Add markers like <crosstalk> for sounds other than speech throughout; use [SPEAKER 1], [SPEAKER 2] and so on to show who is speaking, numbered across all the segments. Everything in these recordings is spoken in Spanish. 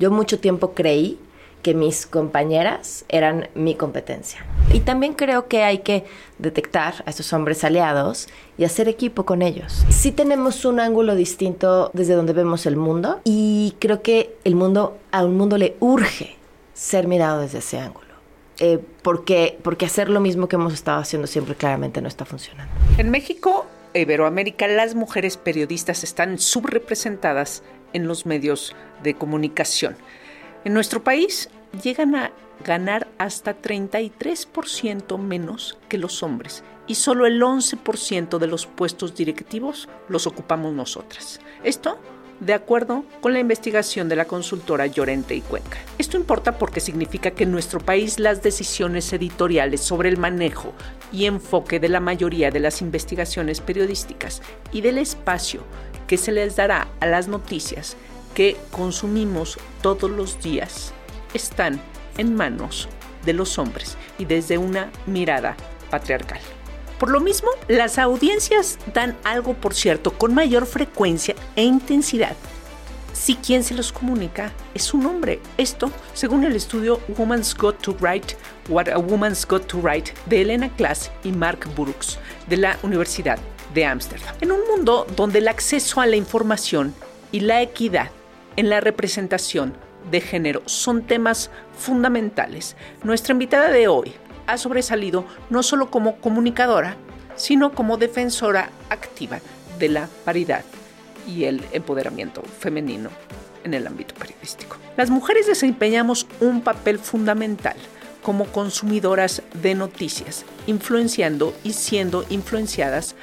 [SPEAKER 1] Yo mucho tiempo creí que mis compañeras eran mi competencia. Y también creo que hay que detectar a estos hombres aliados y hacer equipo con ellos. Sí tenemos un ángulo distinto desde donde vemos el mundo y creo que el mundo, a un mundo le urge ser mirado desde ese ángulo. Eh, porque, porque hacer lo mismo que hemos estado haciendo siempre claramente no está funcionando.
[SPEAKER 2] En México Iberoamérica las mujeres periodistas están subrepresentadas en los medios de comunicación. En nuestro país llegan a ganar hasta 33% menos que los hombres y solo el 11% de los puestos directivos los ocupamos nosotras. Esto de acuerdo con la investigación de la consultora Llorente y Cuenca. Esto importa porque significa que en nuestro país las decisiones editoriales sobre el manejo y enfoque de la mayoría de las investigaciones periodísticas y del espacio que se les dará a las noticias que consumimos todos los días están en manos de los hombres y desde una mirada patriarcal. Por lo mismo, las audiencias dan algo, por cierto, con mayor frecuencia e intensidad si quien se los comunica es un hombre. Esto, según el estudio Woman's Got to Write, What a Woman's Got to Write de Elena Klass y Mark Brooks de la Universidad de Ámsterdam. En un mundo donde el acceso a la información y la equidad en la representación de género son temas fundamentales. Nuestra invitada de hoy ha sobresalido no solo como comunicadora, sino como defensora activa de la paridad y el empoderamiento femenino en el ámbito periodístico. Las mujeres desempeñamos un papel fundamental como consumidoras de noticias, influenciando y siendo influenciadas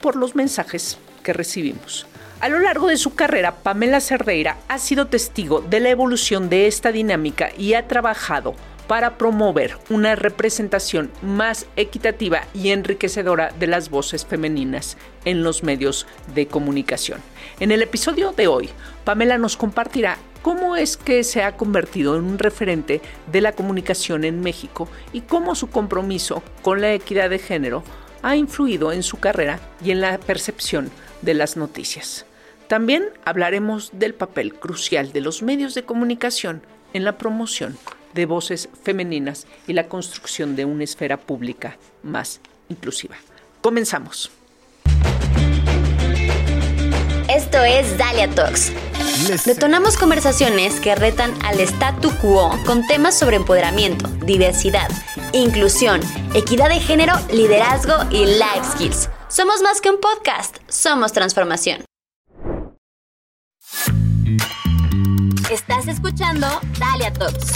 [SPEAKER 2] por los mensajes que recibimos. A lo largo de su carrera, Pamela Cerdeira ha sido testigo de la evolución de esta dinámica y ha trabajado para promover una representación más equitativa y enriquecedora de las voces femeninas en los medios de comunicación. En el episodio de hoy, Pamela nos compartirá cómo es que se ha convertido en un referente de la comunicación en México y cómo su compromiso con la equidad de género ha influido en su carrera y en la percepción de las noticias. También hablaremos del papel crucial de los medios de comunicación en la promoción de voces femeninas y la construcción de una esfera pública más inclusiva. Comenzamos.
[SPEAKER 3] Esto es Dalia Talks. Detonamos conversaciones que retan al statu quo con temas sobre empoderamiento, diversidad, inclusión, equidad de género, liderazgo y life skills. Somos más que un podcast, somos transformación. Estás escuchando Dalia Talks.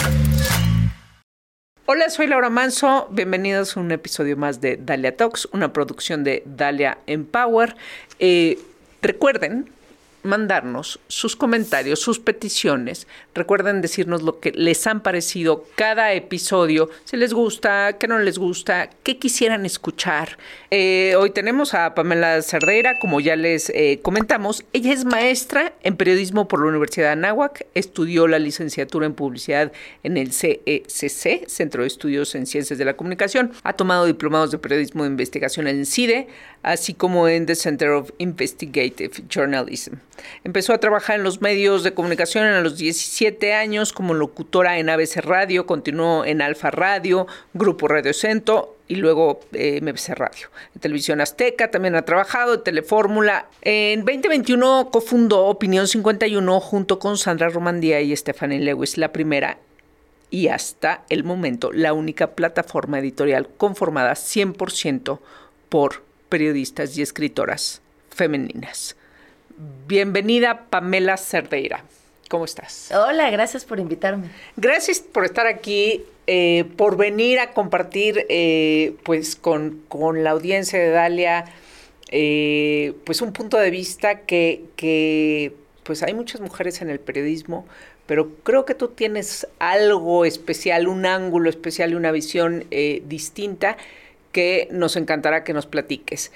[SPEAKER 2] Hola, soy Laura Manso. Bienvenidos a un episodio más de Dalia Talks, una producción de Dalia Empower. Eh, recuerden mandarnos sus comentarios, sus peticiones. Recuerden decirnos lo que les han parecido cada episodio, si les gusta, qué no les gusta, qué quisieran escuchar. Eh, hoy tenemos a Pamela Cerdeira, como ya les eh, comentamos. Ella es maestra en periodismo por la Universidad de Anáhuac, estudió la licenciatura en publicidad en el CECC, e Centro de Estudios en Ciencias de la Comunicación. Ha tomado diplomados de periodismo de investigación en CIDE, así como en The Center of Investigative Journalism. Empezó a trabajar en los medios de comunicación a los 17 años como locutora en ABC Radio, continuó en Alfa Radio, Grupo Radio Centro y luego eh, MBC Radio. En Televisión Azteca también ha trabajado, en Telefórmula. En 2021 cofundó Opinión 51 junto con Sandra Romandía y Stephanie Lewis, la primera y hasta el momento la única plataforma editorial conformada 100% por periodistas y escritoras femeninas. Bienvenida Pamela Cerdeira. ¿Cómo estás?
[SPEAKER 1] Hola, gracias por invitarme.
[SPEAKER 2] Gracias por estar aquí, eh, por venir a compartir eh, pues con, la audiencia de Dalia eh, pues un punto de vista que, que pues hay muchas mujeres en el periodismo, pero creo que tú tienes algo especial, un ángulo especial y una visión distinta que nos encantará que nos platiques.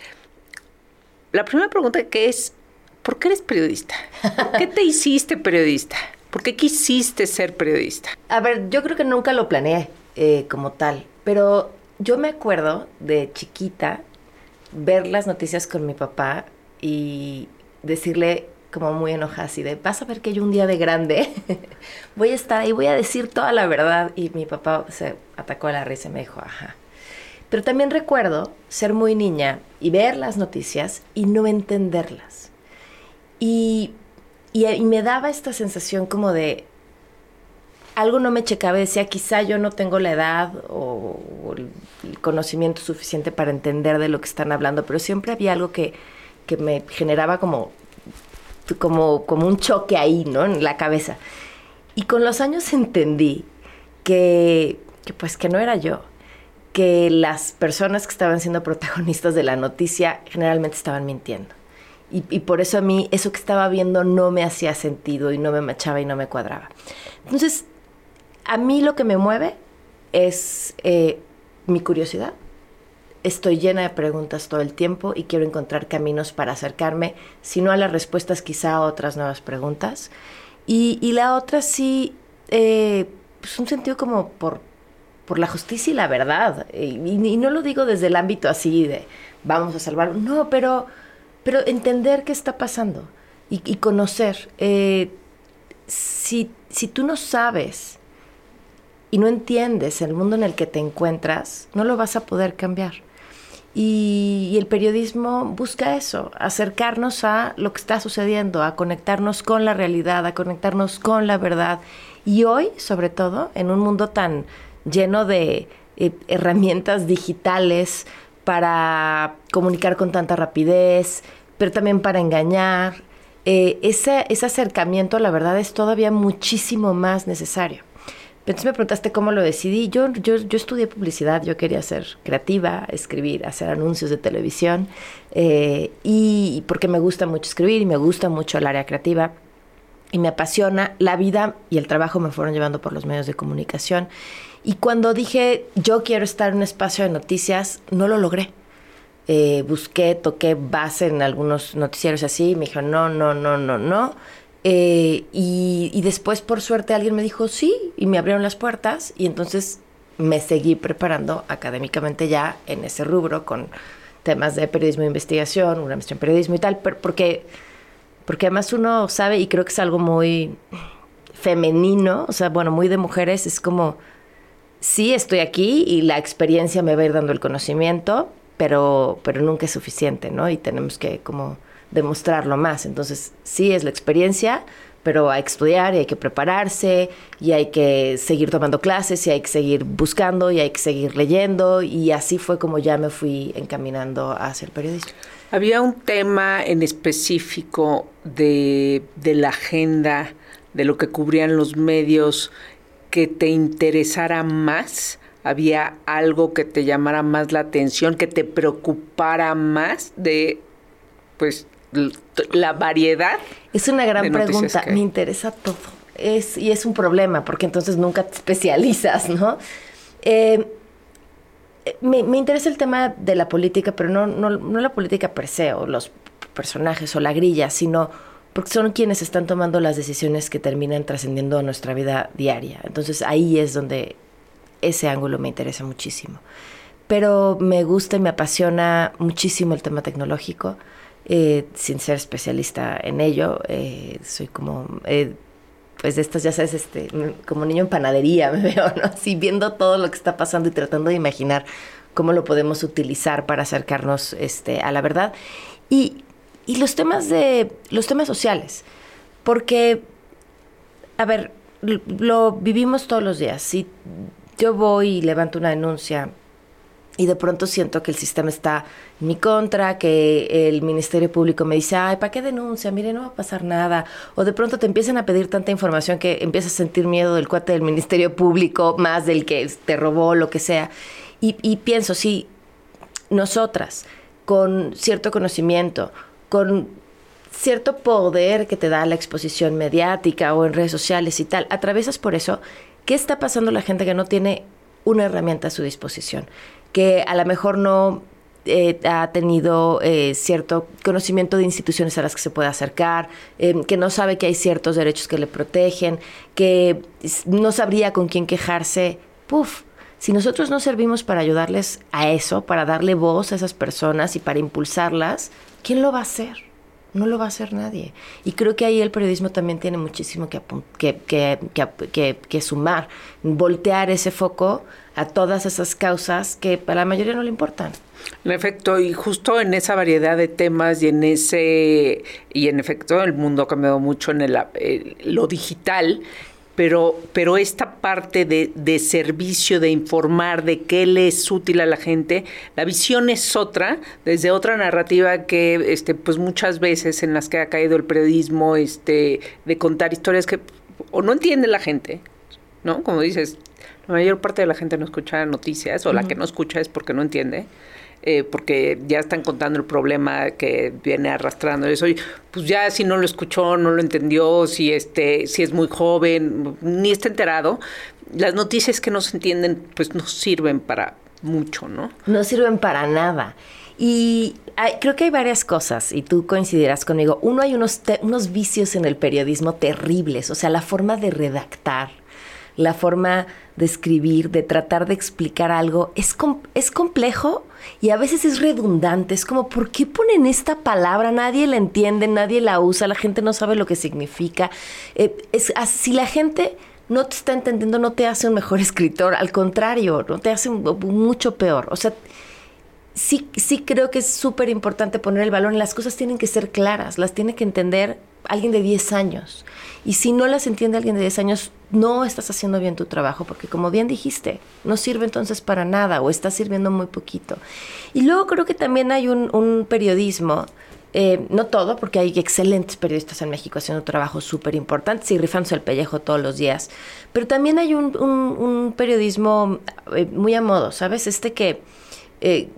[SPEAKER 2] La primera pregunta que es, ¿por qué eres periodista? ¿Por qué te hiciste periodista? ¿Por qué quisiste ser periodista?
[SPEAKER 1] A ver, yo creo que nunca lo planeé eh, como tal, pero yo me acuerdo de chiquita ver las noticias con mi papá y decirle, como muy enojada, así de, vas a ver que yo un día de grande <laughs> voy a estar ahí, voy a decir toda la verdad. Y mi papá se atacó a la risa y me dijo, ajá. Pero también recuerdo ser muy niña y ver las noticias y no entenderlas. Y, y, me daba esta sensación como de, algo no me checaba decía, quizá yo no tengo la edad o, el conocimiento suficiente para entender de lo que están hablando, pero siempre había algo que, que me generaba como como, como un choque ahí, ¿no? En la cabeza. Y con los años entendí que, que pues que no era yo, que las personas que estaban siendo protagonistas de la noticia generalmente estaban mintiendo. Y, y, por eso a mí eso que estaba viendo no me hacía sentido y no me machaba y no me cuadraba. Entonces, a mí lo que me mueve es eh, mi curiosidad, estoy llena de preguntas todo el tiempo y quiero encontrar caminos para acercarme, si no a las respuestas, quizá a otras nuevas preguntas. Y, la otra sí, eh, pues un sentido como por, por la justicia y la verdad. Y, no lo digo desde el ámbito así de vamos a salvar, no, pero, pero entender qué está pasando y, conocer. Eh, si, si tú no sabes y no entiendes el mundo en el que te encuentras, no lo vas a poder cambiar. Y, el periodismo busca eso, acercarnos a lo que está sucediendo, a conectarnos con la realidad, a conectarnos con la verdad. Y hoy, sobre todo, en un mundo tan lleno de eh, herramientas digitales para comunicar con tanta rapidez, pero también para engañar, eh, ese, ese acercamiento la verdad es todavía muchísimo más necesario. Entonces me preguntaste cómo lo decidí. Yo, yo, yo estudié publicidad, yo quería ser creativa, escribir, hacer anuncios de televisión, eh, y porque me gusta mucho escribir y me gusta mucho el área creativa y me apasiona. La vida y el trabajo me fueron llevando por los medios de comunicación. Y cuando dije, yo quiero estar en un espacio de noticias, no lo logré. Eh, busqué, toqué base en algunos noticieros así, y me dijeron, no, no, no, no, no. Eh, y, después, por suerte, alguien me dijo sí y me abrieron las puertas y entonces me seguí preparando académicamente ya en ese rubro con temas de periodismo de investigación, una maestría en periodismo y tal, porque, porque además uno sabe y creo que es algo muy femenino, o sea, bueno, muy de mujeres, es como, sí, estoy aquí y la experiencia me va a ir dando el conocimiento, pero, pero nunca es suficiente, ¿no? Y tenemos que como demostrarlo más. Entonces, sí es la experiencia, pero hay que estudiar y hay que prepararse y hay que seguir tomando clases y hay que seguir buscando y hay que seguir leyendo y así fue como ya me fui encaminando hacia el periodismo.
[SPEAKER 2] Había un tema en específico de, de la agenda, de lo que cubrían los medios, que te interesara más. ¿Había algo que te llamara más la atención, que te preocupara más de, pues, la variedad?
[SPEAKER 1] Es una gran pregunta. Me interesa todo. Es, y es un problema, porque entonces nunca te especializas, ¿no? Eh, me, interesa el tema de la política, pero no, no, no la política per se, o los personajes, o la grilla, sino porque son quienes están tomando las decisiones que terminan trascendiendo nuestra vida diaria. Entonces ahí es donde ese ángulo me interesa muchísimo. Pero me gusta y me apasiona muchísimo el tema tecnológico. Eh, sin ser especialista en ello. Eh, soy como, eh, pues de estas, ya sabes, este, como niño en panadería me <laughs> veo, ¿no? Así viendo todo lo que está pasando y tratando de imaginar cómo lo podemos utilizar para acercarnos este, a la verdad. Y, y los temas de, los temas sociales, porque, a ver, lo vivimos todos los días. Si yo voy y levanto una denuncia y de pronto siento que el sistema está en mi contra, que el Ministerio Público me dice, ay, ¿para qué denuncia? Mire, no va a pasar nada. O de pronto te empiezan a pedir tanta información que empiezas a sentir miedo del cuate del Ministerio Público, más del que te robó, lo que sea. Y, y pienso, sí, nosotras, con cierto conocimiento, con cierto poder que te da la exposición mediática o en redes sociales y tal, atraviesas por eso, ¿qué está pasando la gente que no tiene una herramienta a su disposición? Que a lo mejor no eh, ha tenido eh, cierto conocimiento de instituciones a las que se puede acercar, eh, que no sabe que hay ciertos derechos que le protegen, que no sabría con quién quejarse. Puf, si nosotros no servimos para ayudarles a eso, para darle voz a esas personas y para impulsarlas, ¿quién lo va a hacer? No lo va a hacer nadie. Y creo que ahí el periodismo también tiene muchísimo que, que, que, sumar, voltear ese foco a todas esas causas que para la mayoría no le importan.
[SPEAKER 2] En efecto, y justo en esa variedad de temas y en ese, y en efecto el mundo ha cambiado mucho en el, eh, lo digital, pero, pero esta parte de, de, servicio, de informar, de qué le es útil a la gente, la visión es otra, desde otra narrativa que este, pues muchas veces en las que ha caído el periodismo, este, de contar historias que o no entiende la gente, ¿no? Como dices, la mayor parte de la gente no escucha noticias, o la que no escucha es porque no entiende. Eh, porque ya están contando el problema que viene arrastrando eso pues ya si no lo escuchó no lo entendió si este si es muy joven ni está enterado las noticias que no se entienden pues no sirven para mucho no
[SPEAKER 1] no sirven para nada y creo que hay varias cosas, y tú coincidirás conmigo. Uno, hay unos, unos vicios en el periodismo terribles, o sea, la forma de redactar, la forma de escribir, de tratar de explicar algo, es, es complejo y a veces es redundante. Es como, ¿por qué ponen esta palabra? Nadie la entiende, nadie la usa, la gente no sabe lo que significa. Eh, es, si la gente no te está entendiendo, no te hace un mejor <laughs> escritor, al contrario, no te hace mucho peor. O sea, sí, sí creo que es súper importante poner el valor. Las cosas tienen que ser claras, las tiene que entender alguien de 10 años. Y si no las entiende alguien de 10 años, no estás haciendo bien tu trabajo, porque como bien dijiste, no sirve entonces para nada o está sirviendo muy poquito. Y luego creo que también hay un, periodismo, eh, no todo, porque hay excelentes periodistas en México haciendo trabajo súper importante y rifándose el pellejo todos los días, pero también hay un, periodismo eh, muy a modo, ¿sabes? Este que... Eh,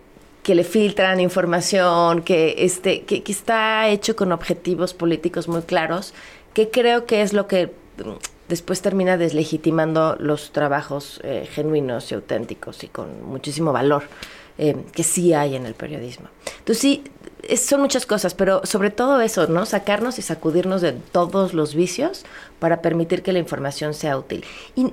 [SPEAKER 1] que le filtran información, que, este, que, está hecho con objetivos políticos muy claros, que creo que es lo que mm, después termina deslegitimando los trabajos eh, genuinos y auténticos y con muchísimo valor eh, que sí hay en el periodismo. Entonces sí, son muchas cosas, pero sobre todo eso, ¿no? Sacarnos y sacudirnos de todos los vicios para permitir que la información sea útil. Y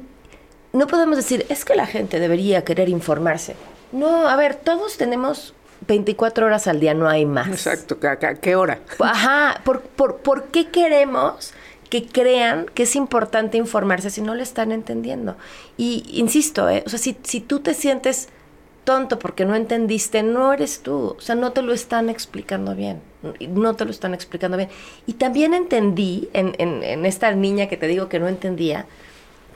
[SPEAKER 1] no podemos decir, es que la gente debería querer informarse. No, a ver, todos tenemos 24 horas al día, no hay más.
[SPEAKER 2] Exacto, ¿a, qué hora?
[SPEAKER 1] Ajá, ¿por, por, por qué queremos que crean que es importante informarse si no lo están entendiendo? Y insisto, ¿eh? o sea, si, si tú te sientes tonto porque no entendiste, no eres tú, o sea, no te lo están explicando bien, no te lo están explicando bien. Y también entendí en, en, en esta niña que te digo que no entendía,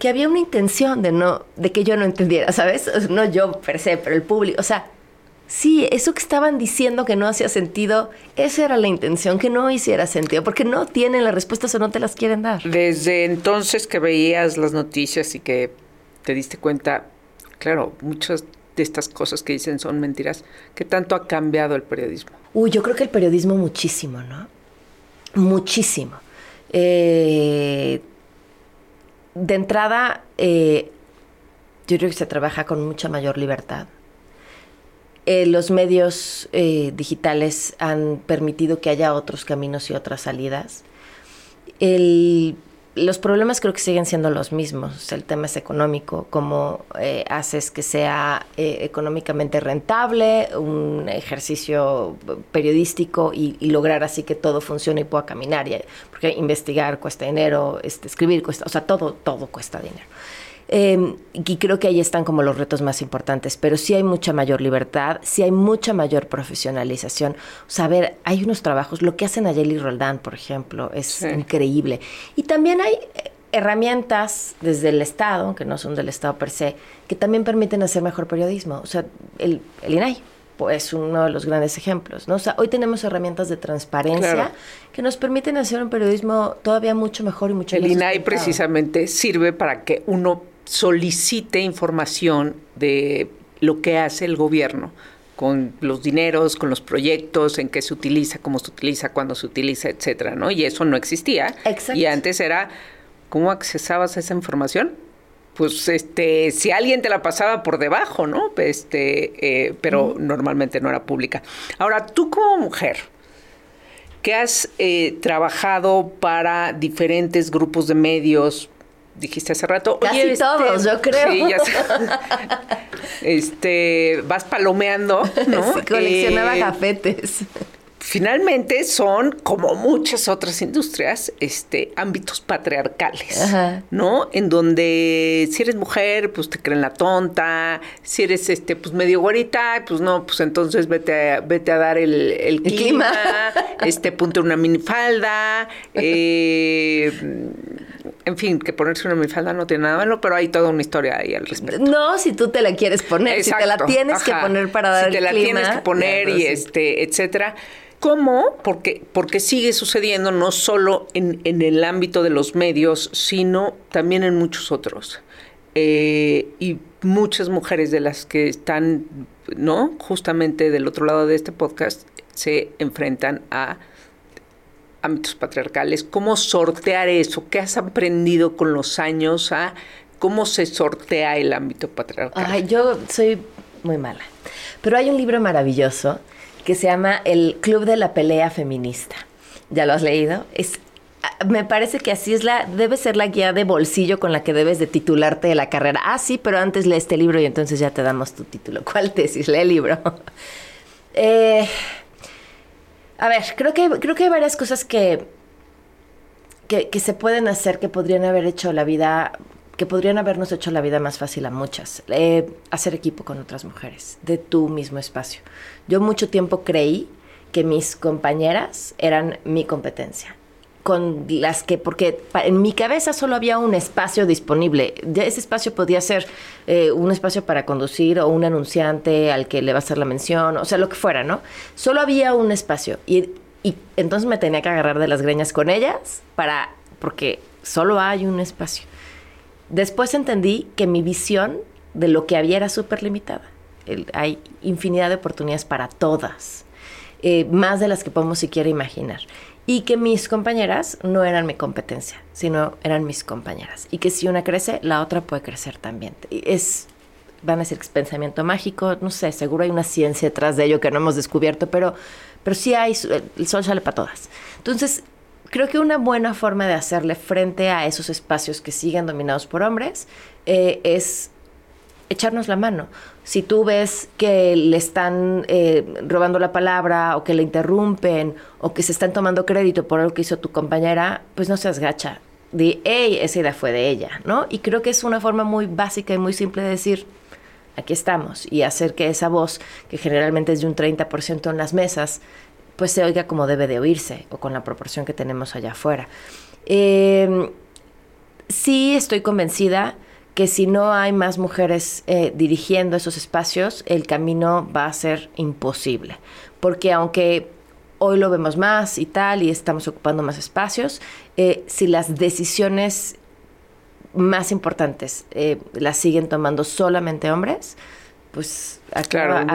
[SPEAKER 1] que había una intención de no, de que yo no entendiera, ¿sabes? No yo per se, pero el público, o sea, sí, eso que estaban diciendo que no hacía sentido, esa era la intención, que no hiciera sentido, porque no tienen las respuestas o no te las quieren dar.
[SPEAKER 2] Desde entonces que veías las noticias y que te diste cuenta, claro, muchas de estas cosas que dicen son mentiras, ¿qué tanto ha cambiado el periodismo?
[SPEAKER 1] Uy, yo creo que el periodismo muchísimo, ¿no? Muchísimo. Eh, de entrada, eh, yo creo que se trabaja con mucha mayor libertad. Eh, los medios eh, digitales han permitido que haya otros caminos y otras salidas. Los problemas creo que siguen siendo los mismos. El tema es económico, cómo eh, haces que sea eh, económicamente rentable, un ejercicio periodístico y, lograr así que todo funcione y pueda caminar. porque investigar cuesta dinero, este, escribir cuesta, o sea, todo, todo cuesta dinero. Em, y creo que ahí están como los retos más importantes, pero sí hay mucha mayor libertad, sí hay mucha mayor profesionalización. O sea, a ver, hay unos trabajos, lo que hacen Ayeli Roldán, por ejemplo, es increíble. Y también hay eh, herramientas desde el Estado, que no son del Estado per se, que también permiten hacer mejor periodismo. O sea, el, el INAI es uno de los grandes ejemplos, ¿no? O sea, hoy tenemos herramientas de transparencia que nos permiten hacer un periodismo todavía mucho mejor y mucho
[SPEAKER 2] el
[SPEAKER 1] más
[SPEAKER 2] El INAI precisamente sirve para que uno solicite información de lo que hace el gobierno con los dineros, con los proyectos, en qué se utiliza, cómo se utiliza, cuándo se utiliza, etcétera, ¿no? Y eso no existía.
[SPEAKER 1] Exacto.
[SPEAKER 2] Y antes era ¿cómo accesabas a esa información? Pues este, si alguien te la pasaba por debajo, ¿no? Este, eh, pero normalmente no era pública. Ahora, tú como mujer, que has eh, trabajado para diferentes grupos de medios, dijiste hace rato.
[SPEAKER 1] Casi este, todos, yo creo. Sí, ya <laughs>
[SPEAKER 2] este, vas palomeando, ¿no?
[SPEAKER 1] coleccionaba eh,
[SPEAKER 2] finalmente son, como muchas otras industrias, este, ámbitos patriarcales, ¿no? En donde si eres mujer, pues te creen la tonta, si eres este, pues medio guarita, pues no, pues entonces vete a, vete a dar el, clima, este, ponte una minifalda, <laughs> eh, en fin, que ponerse una minifalda no tiene nada malo, pero hay toda una historia ahí al respecto.
[SPEAKER 1] No, si tú te la quieres poner, si te la tienes que poner para dar
[SPEAKER 2] si te la tienes que poner y este, etcétera. ¿Cómo? Porque, porque sigue sucediendo no solo en, el ámbito de los medios, sino también en muchos otros. Eh, y muchas mujeres de las que están, ¿no? Justamente del otro lado de este podcast, se enfrentan a ámbitos patriarcales. ¿Cómo sortear eso? ¿Qué has aprendido con los años a cómo se sortea el ámbito patriarcal?
[SPEAKER 1] Ay, yo soy muy mala. Pero hay un libro maravilloso que se llama El Club de la Pelea Feminista. ¿Ya lo has leído? Es me parece que así es la, debe ser la guía de bolsillo con la que debes de titularte de la carrera. Ah, sí, pero antes lee este libro y entonces ya te damos tu título. <laughs> ¿Cuál tesis? Lee el libro. <laughs> Eh, a ver, creo que, creo que hay varias cosas que, que, se pueden hacer que podrían haber hecho la vida que podrían habernos hecho la vida más fácil a muchas. Eh, hacer equipo con otras mujeres de tu mismo espacio. Yo mucho tiempo creí que mis compañeras eran mi competencia con las que, porque en mi cabeza solo había un espacio disponible. Ese espacio podía ser eh, un espacio para conducir o un anunciante al que le va a hacer la mención, o sea, lo que fuera, ¿no? Solo había un espacio. Y, entonces me tenía que agarrar de las greñas con ellas para, porque solo hay un espacio. Después entendí que mi visión de lo que había era súper limitada. hay infinidad de oportunidades para todas, eh, más de las que podemos siquiera imaginar. Y que mis compañeras no eran mi competencia, sino eran mis compañeras. Y que si una crece, la otra puede crecer también. Es, van a decir pensamiento mágico, no sé, seguro hay una ciencia detrás de ello que no hemos descubierto, pero, pero sí hay, el sol sale para todas. Entonces, creo que una buena forma de hacerle frente a esos espacios que siguen dominados por hombres eh, es echarnos la mano. Si tú ves que le están eh, robando la palabra o que le interrumpen o que se están tomando crédito por algo que hizo tu compañera, pues no seas gacha. Di, hey, esa idea fue de ella, ¿no? Y creo que es una forma muy básica y muy simple de decir, aquí estamos, y hacer que esa voz, que generalmente es de un 30% en las mesas, pues se oiga como debe de oírse o con la proporción que tenemos allá afuera. Eh, sí estoy convencida que si no hay más mujeres eh, dirigiendo esos espacios, el camino va a ser imposible. Porque aunque hoy lo vemos más y tal, y estamos ocupando más espacios, eh, si las decisiones más importantes las siguen tomando solamente hombres, pues a qué hora,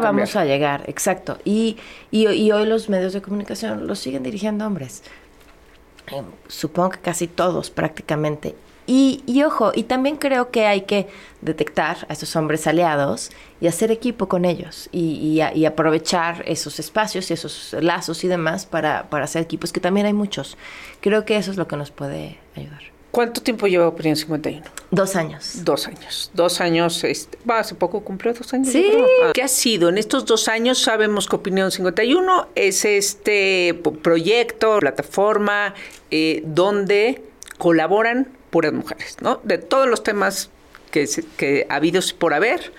[SPEAKER 1] vamos a llegar, exacto. Y, y, hoy los medios de comunicación los siguen dirigiendo hombres. Eh, supongo que casi todos prácticamente. Y, y, ojo, y también creo que hay que detectar a esos hombres aliados y hacer equipo con ellos y, y, aprovechar esos espacios y esos lazos y demás para, para hacer equipos, que también hay muchos. Creo que eso es lo que nos puede ayudar.
[SPEAKER 2] ¿Cuánto tiempo lleva Opinión 51?
[SPEAKER 1] Dos años.
[SPEAKER 2] Dos años. Dos años, este, hace poco cumplió dos años.
[SPEAKER 1] Sí.
[SPEAKER 2] Ah. ¿Qué ha sido? En estos dos años sabemos que Opinión 51 es este proyecto, plataforma, eh, donde colaboran puras mujeres, ¿no? De todos los temas que, que ha habido por haber,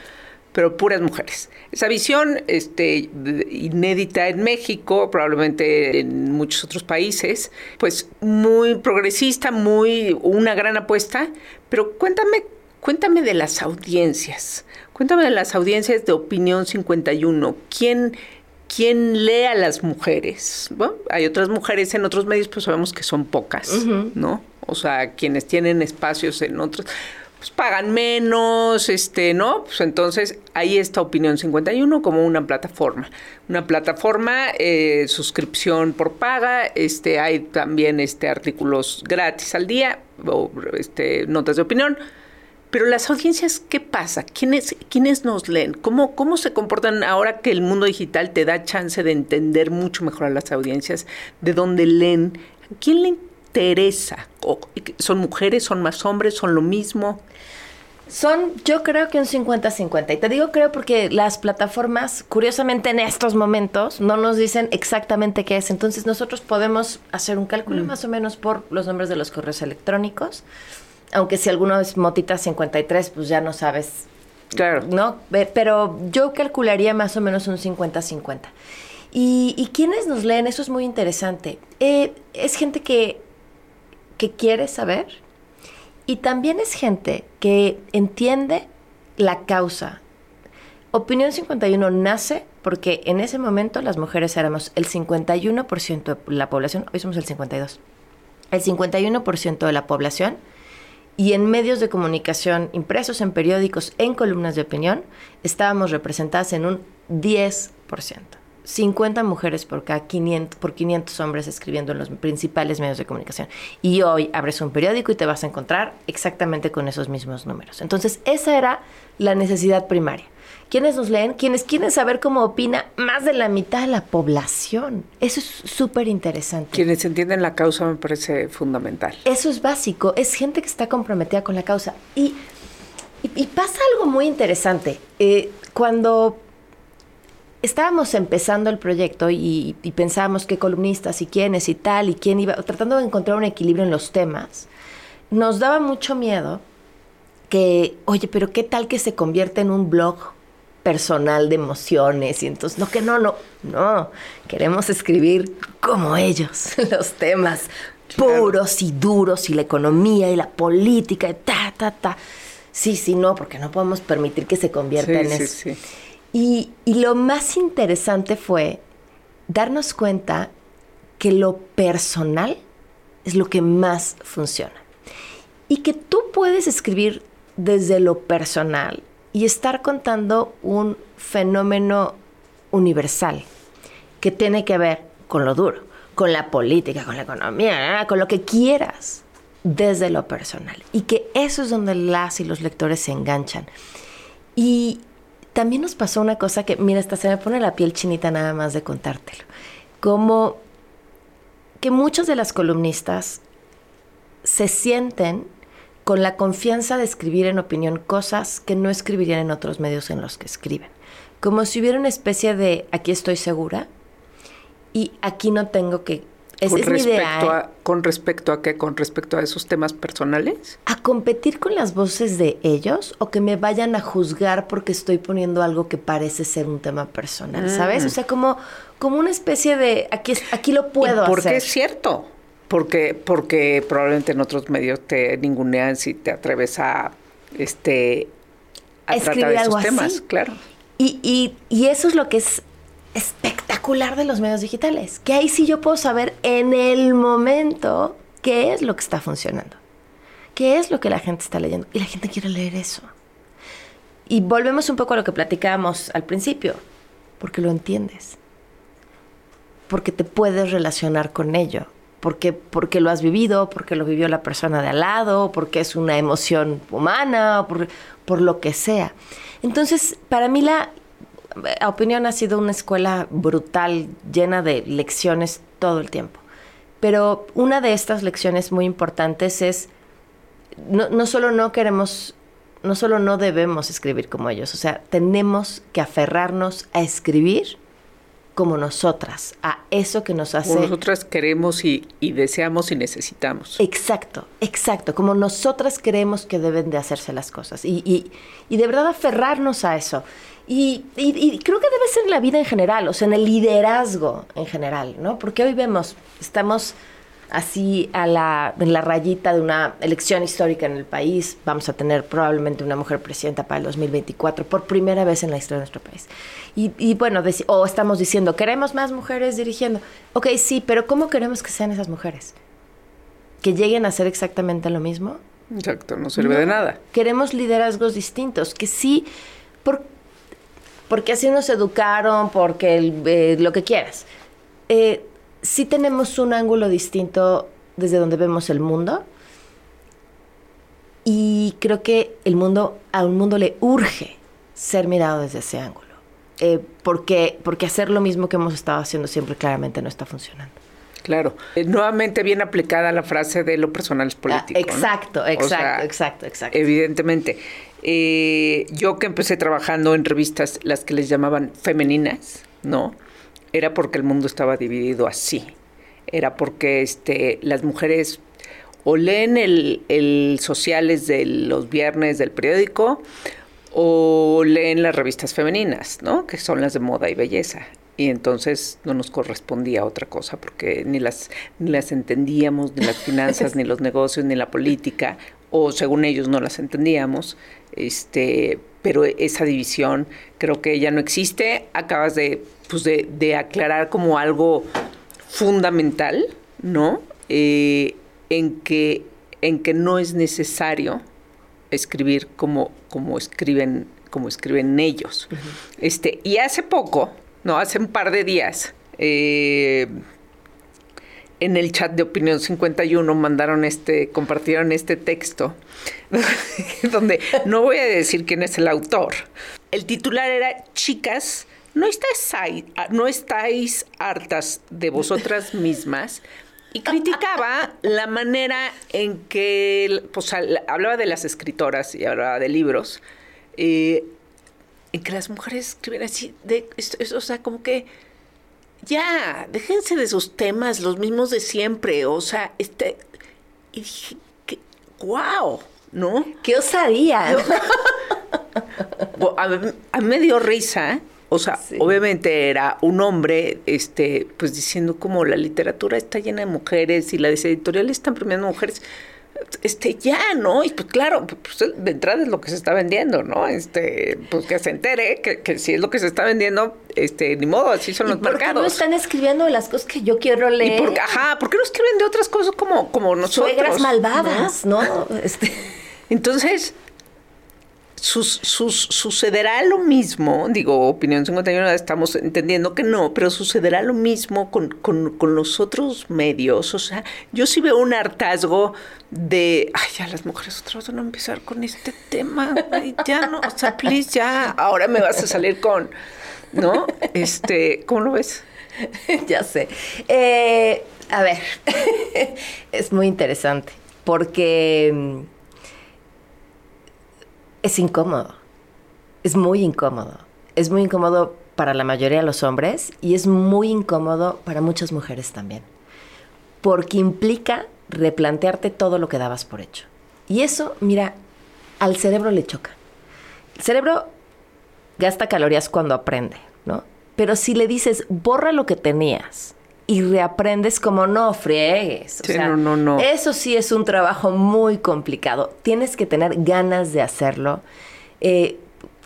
[SPEAKER 2] pero puras mujeres. Esa visión este, inédita en México, probablemente en muchos otros países, pues muy progresista, muy una gran apuesta, pero cuéntame, cuéntame de las audiencias. Cuéntame de las audiencias de Opinión 51. ¿Quién, quién lee a las mujeres? Bueno, hay otras mujeres en otros medios, pues sabemos que son pocas, ¿no? O sea, quienes tienen espacios en otros pues pagan menos, este, ¿no? Pues entonces ahí está Opinión 51 como una plataforma. Una plataforma, eh, suscripción por paga, este, hay también este, artículos gratis al día, o este, notas de opinión. Pero las audiencias, ¿qué pasa? ¿Quiénes, ¿Quiénes nos leen? ¿Cómo, ¿Cómo se comportan ahora que el mundo digital te da chance de entender mucho mejor a las audiencias? ¿De dónde leen? ¿A quién le interesa? ¿Son mujeres? ¿Son más hombres? ¿Son lo mismo?
[SPEAKER 1] Son, yo creo que un 50-50. Y te digo creo porque las plataformas, curiosamente en estos momentos, no nos dicen exactamente qué es. Entonces nosotros podemos hacer un cálculo mm. más o menos por los nombres de los correos electrónicos. Aunque si alguno es Motita 53, pues ya no sabes.
[SPEAKER 2] Claro.
[SPEAKER 1] ¿No? Pero yo calcularía más o menos un 50-50. Y, y quienes nos leen, eso es muy interesante. Eh, es gente que, que quiere saber y también es gente que entiende la causa. Opinión 51 nace porque en ese momento las mujeres éramos el 51% de la población, hoy somos el 52%, el 51% de la población y en medios de comunicación impresos, en periódicos, en columnas de opinión, estábamos representadas en un 10%. 50 mujeres por cada 500, por 500 hombres escribiendo en los principales medios de comunicación. Y hoy abres un periódico y te vas a encontrar exactamente con esos mismos números. Entonces, esa era la necesidad primaria. ¿Quiénes nos leen? Quienes quieren saber cómo opina más de la mitad de la población. Eso es súper interesante.
[SPEAKER 2] Quienes entienden la causa me parece fundamental.
[SPEAKER 1] Eso es básico. Es gente que está comprometida con la causa. Y, y, pasa algo muy interesante. Eh, cuando estábamos empezando el proyecto y, pensábamos qué columnistas y quiénes y tal y quién iba, tratando de encontrar un equilibrio en los temas, nos daba mucho miedo que, oye, pero qué tal que se convierte en un blog personal de emociones y entonces, no, que no, no, no, queremos escribir como ellos, <laughs> los temas puros y duros y la economía y la política y ta, ta, ta. Sí, sí, no, porque no podemos permitir que se convierta en eso. Sí, y, lo más interesante fue darnos cuenta que lo personal es lo que más funciona. Y que tú puedes escribir desde lo personal y estar contando un fenómeno universal que tiene que ver con lo duro, con la política, con la economía, con lo que quieras desde lo personal. Y que eso es donde las y los lectores se enganchan. Y, también nos pasó una cosa que, mira, hasta se me pone la piel chinita nada más de contártelo. Como que muchos de las columnistas se sienten con la confianza de escribir en opinión cosas que no escribirían en otros medios en los que escriben. Como si hubiera una especie de aquí estoy segura y aquí no tengo que
[SPEAKER 2] con respecto A, ¿Con respecto a qué? ¿Con respecto a esos temas personales?
[SPEAKER 1] ¿A competir con las voces de ellos o que me vayan a juzgar porque estoy poniendo algo que parece ser un tema personal? ¿Sabes? Mm. O sea, como, como una especie de aquí, aquí lo puedo
[SPEAKER 2] ¿Y
[SPEAKER 1] porque
[SPEAKER 2] es cierto. Porque, porque probablemente en otros medios te ningunean si te atreves a este a tratar esos temas, claro.
[SPEAKER 1] Y, y, y eso es lo que es espectacular de los medios digitales, que ahí sí yo puedo saber en el momento qué es lo que está funcionando, qué es lo que la gente está leyendo y la gente quiere leer eso. Y volvemos un poco a lo que platicábamos al principio, porque lo entiendes, porque te puedes relacionar con ello, porque, porque lo has vivido, porque lo vivió la persona de al lado, porque es una emoción humana, por, por lo que sea. Entonces, para mí la, opinión ha sido una escuela brutal, llena de lecciones todo el tiempo. Pero una de estas lecciones muy importantes es, no, no solo no queremos, no solo no debemos escribir como ellos, o sea, tenemos que aferrarnos a escribir como nosotras, a eso que nos hace...
[SPEAKER 2] Como nosotras queremos y, deseamos y necesitamos.
[SPEAKER 1] Exacto, exacto, como nosotras creemos que deben de hacerse las cosas y, y, y de verdad aferrarnos a eso. Y, creo que debe ser en la vida en general, o sea, en el liderazgo en general, ¿no? Porque hoy vemos, estamos así a la, en la rayita de una elección histórica en el país. Vamos a tener probablemente una mujer presidenta para el 2024 por primera vez en la historia de nuestro país. Y, bueno, o estamos diciendo, queremos más mujeres dirigiendo. Ok, sí, pero ¿cómo queremos que sean esas mujeres? ¿Que lleguen a hacer exactamente lo mismo?
[SPEAKER 2] Exacto, no sirve de nada.
[SPEAKER 1] Queremos liderazgos distintos, que sí, por, porque así nos educaron, porque eh, lo que quieras. Eh, sí tenemos un ángulo distinto desde donde vemos el mundo. Y creo que el mundo, a un mundo le urge ser mirado desde ese ángulo. Eh, porque, porque hacer lo mismo que hemos estado haciendo siempre claramente no está funcionando.
[SPEAKER 2] Claro. Eh, nuevamente bien aplicada la frase de lo personal es político.
[SPEAKER 1] exacto, exacto, exacto, exacto.
[SPEAKER 2] Evidentemente. Eh, yo que empecé trabajando en revistas, las que les llamaban femeninas, ¿no? Era porque el mundo estaba dividido así. Era porque este, las mujeres o leen el, el sociales de los viernes del periódico o leen las revistas femeninas, ¿no? Que son las de moda y belleza y entonces no nos correspondía otra cosa porque ni las ni las entendíamos ni las <laughs> finanzas ni los negocios ni la política o según ellos no las entendíamos este pero esa división creo que ya no existe. Acabas de pues de, de aclarar como algo fundamental no eh, en que en que no es necesario escribir como como escriben como escriben ellos. Este y hace poco no, hace un par de días, eh, en el chat de Opinión 51 mandaron este, compartieron este texto, <laughs> donde no voy a decir quién es el autor. El titular era, chicas, ¿no estáis, no estáis hartas de vosotras <laughs> mismas? Y criticaba la manera en que, pues, hablaba de las escritoras y hablaba de libros, eh, en que las mujeres escriben así, de, o sea, como que ya, déjense de sus temas, los mismos de siempre, o sea, este, y dije, que, wow, ¿no?
[SPEAKER 1] ¿Qué osaría? <laughs>
[SPEAKER 2] a, a, mí me dio risa, o sea, obviamente era un hombre, este, pues diciendo como la literatura está llena de mujeres y las editoriales están premiando mujeres este, ya, ¿no? Y pues claro, pues, de entrada es lo que se está vendiendo, ¿no? Este, pues que se entere que, que si es lo que se está vendiendo, este, ni modo, así son los
[SPEAKER 1] por
[SPEAKER 2] mercados.
[SPEAKER 1] no están escribiendo las cosas que yo quiero leer?
[SPEAKER 2] ¿Y por, ajá, ¿por qué no escriben de otras cosas como, como nosotros?
[SPEAKER 1] Suegras malvadas, ¿no? ¿no? Este.
[SPEAKER 2] Entonces, sus, sucederá lo mismo, digo, opinión 51, estamos entendiendo que no, pero sucederá lo mismo con, con, con, los otros medios. O sea, yo sí veo un hartazgo de, ay, ya las mujeres otra vez van a empezar con este tema, ya no, o sea, please, ya, ahora me vas a salir con, ¿no? Este, ¿cómo lo ves? <laughs>
[SPEAKER 1] ya sé. Eh, a ver, <laughs> es muy interesante, porque mm, es incómodo. Es muy incómodo. Es muy incómodo para la mayoría de los hombres y es muy incómodo para muchas mujeres también. Porque implica replantearte todo lo que dabas por hecho. Y eso, mira, al cerebro le choca. El cerebro gasta calorías cuando aprende, ¿no? Pero si le dices, borra lo que tenías y reaprendes como no friegues.
[SPEAKER 2] O no, no, no.
[SPEAKER 1] Eso sí es un trabajo muy complicado. Tienes que tener ganas de hacerlo. Eh,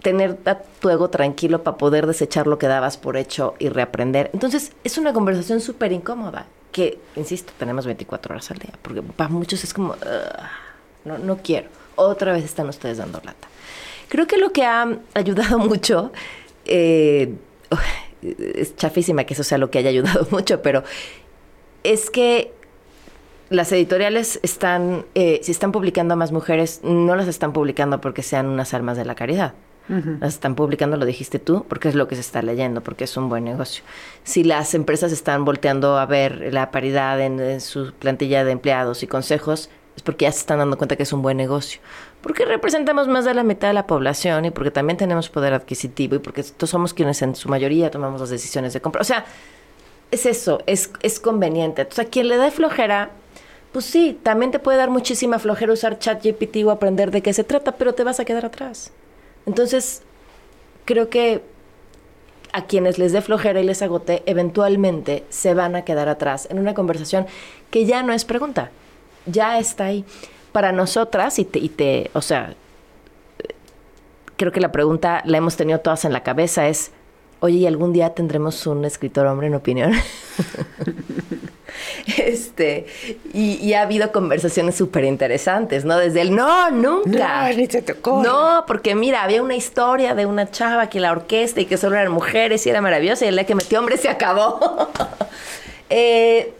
[SPEAKER 1] tener a tu ego tranquilo para poder desechar lo que dabas por hecho y reaprender. Entonces, es una conversación súper incómoda, que, insisto, tenemos 24 horas al día, porque para muchos es como, no, no quiero. Otra vez están ustedes dando lata. Creo que lo que ha ayudado <laughs> mucho, eh, es chafísima que eso sea lo que haya ayudado <laughs> mucho, pero es que las editoriales están, eh, si están publicando a más mujeres, no las están publicando porque sean unas almas de la caridad. Las están publicando, lo dijiste tú, porque es lo que se está leyendo, porque es un buen negocio. Si las empresas están volteando a ver la paridad en su plantilla de empleados y consejos, es porque ya se están dando cuenta que es un buen negocio. Porque representamos más de la mitad de la población y porque también tenemos poder adquisitivo y porque somos quienes en su mayoría tomamos las decisiones de compra. O sea, es eso, es, es conveniente. Entonces, a quien le da flojera, pues sí, también te puede dar muchísima flojera usar ChatGPT o aprender de qué se trata, pero te vas a quedar atrás. Entonces, creo que a quienes les dé flojera y les agote, eventualmente se van a quedar atrás en una conversación que ya no es pregunta, ya está ahí. Para nosotras, y te, y te, o sea, creo que la pregunta la hemos tenido todas en la cabeza, es, oye, ¿y algún día tendremos un escritor hombre en opinión? <laughs> este, y, ha habido conversaciones súper interesantes, ¿no? Desde el no, nunca.
[SPEAKER 2] No, ni te tocó.
[SPEAKER 1] No, porque mira, había una historia de una chava que la orquesta y que solo eran mujeres y era maravillosa y el día que metió hombre se acabó. <laughs> eh,